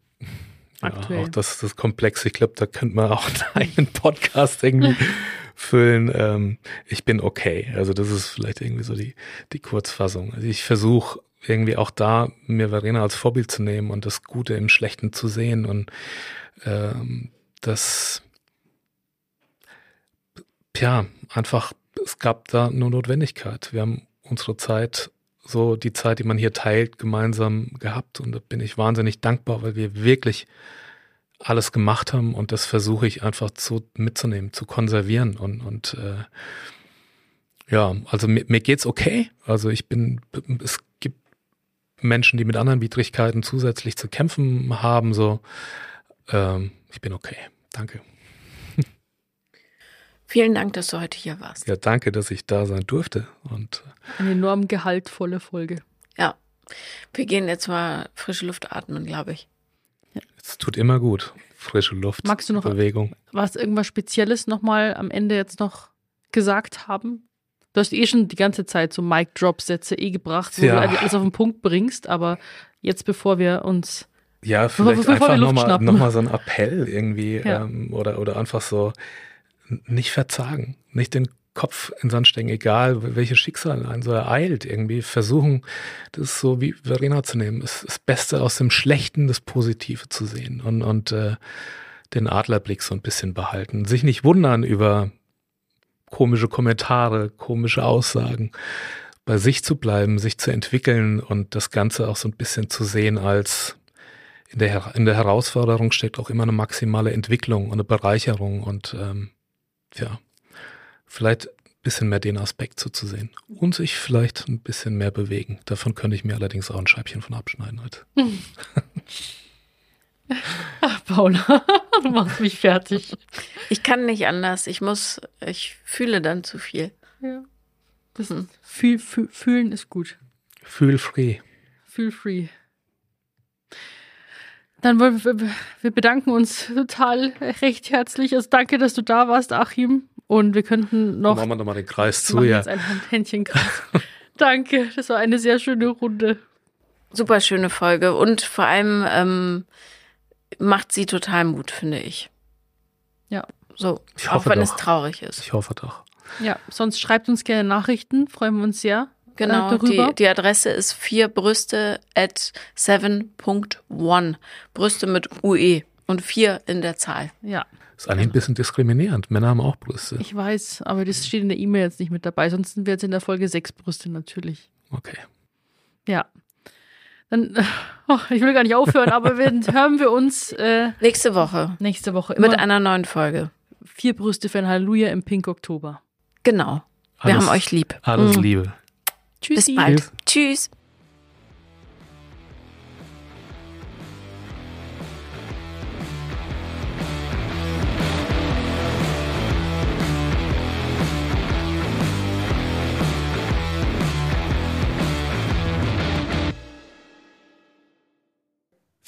Aktuell. Ja, auch das, das Komplex. Ich glaube, da könnte man auch einen Podcast irgendwie füllen. Ähm, ich bin okay. Also das ist vielleicht irgendwie so die, die Kurzfassung. Also ich versuche irgendwie auch da mir Verena als Vorbild zu nehmen und das Gute im Schlechten zu sehen und ähm, das ja einfach es gab da nur Notwendigkeit. Wir haben unsere Zeit, so die Zeit, die man hier teilt, gemeinsam gehabt. Und da bin ich wahnsinnig dankbar, weil wir wirklich alles gemacht haben und das versuche ich einfach zu, mitzunehmen, zu konservieren und, und äh, ja, also mir, mir geht's okay. Also ich bin, es Menschen, die mit anderen Widrigkeiten zusätzlich zu kämpfen haben, so ähm, ich bin okay. Danke. Vielen Dank, dass du heute hier warst. Ja, danke, dass ich da sein durfte. Und äh, Eine enorm gehaltvolle Folge. Ja. Wir gehen jetzt mal frische Luft atmen, glaube ich. Es tut immer gut. Frische Luft. Magst du noch Bewegung. was irgendwas Spezielles nochmal am Ende jetzt noch gesagt haben? Du hast eh schon die ganze Zeit so Mic-Drop-Sätze eh gebracht, wo ja. du alles auf den Punkt bringst, aber jetzt, bevor wir uns. Ja, vielleicht bevor, bevor einfach nochmal noch mal so ein Appell irgendwie ja. ähm, oder, oder einfach so nicht verzagen, nicht den Kopf in Sand stecken, egal welches Schicksal einen so ereilt, irgendwie versuchen, das so wie Verena zu nehmen, das, das Beste aus dem Schlechten, das Positive zu sehen und, und äh, den Adlerblick so ein bisschen behalten. Sich nicht wundern über komische Kommentare, komische Aussagen, bei sich zu bleiben, sich zu entwickeln und das Ganze auch so ein bisschen zu sehen als in der, in der Herausforderung steckt auch immer eine maximale Entwicklung und eine Bereicherung und ähm, ja, vielleicht ein bisschen mehr den Aspekt so zu sehen und sich vielleicht ein bisschen mehr bewegen. Davon könnte ich mir allerdings auch ein Scheibchen von abschneiden heute. Ach, Paula, du machst mich fertig. Ich kann nicht anders. Ich muss, ich fühle dann zu viel. Ja. Das hm. fühl, fühl, fühlen ist gut. Feel free. Feel free. Dann wollen wir, wir bedanken uns total recht herzlich. Also danke, dass du da warst, Achim. Und wir könnten noch. Machen wir nochmal den Kreis zu, ja. Jetzt ein Händchenkreis. danke, das war eine sehr schöne Runde. Super schöne Folge und vor allem ähm, macht sie total Mut, finde ich. Ja. So, auch wenn doch. es traurig ist. Ich hoffe doch. Ja, sonst schreibt uns gerne Nachrichten, freuen wir uns sehr. Genau, äh, die, die Adresse ist vier Brüste at 7.1. Brüste mit UE und vier in der Zahl. Ja. Ist eigentlich ein bisschen diskriminierend. Männer haben auch Brüste. Ich weiß, aber das steht in der E-Mail jetzt nicht mit dabei. Sonst sind wir jetzt in der Folge sechs Brüste natürlich. Okay. Ja. Dann, oh, ich will gar nicht aufhören, aber wir, hören wir uns äh, nächste Woche. Nächste Woche. Mit einer neuen Folge. Vier Brüste für ein Halleluja im Pink Oktober. Genau. Wir alles, haben euch lieb. Alles mhm. Liebe. Tschüssi. Bis bald. Tschüss.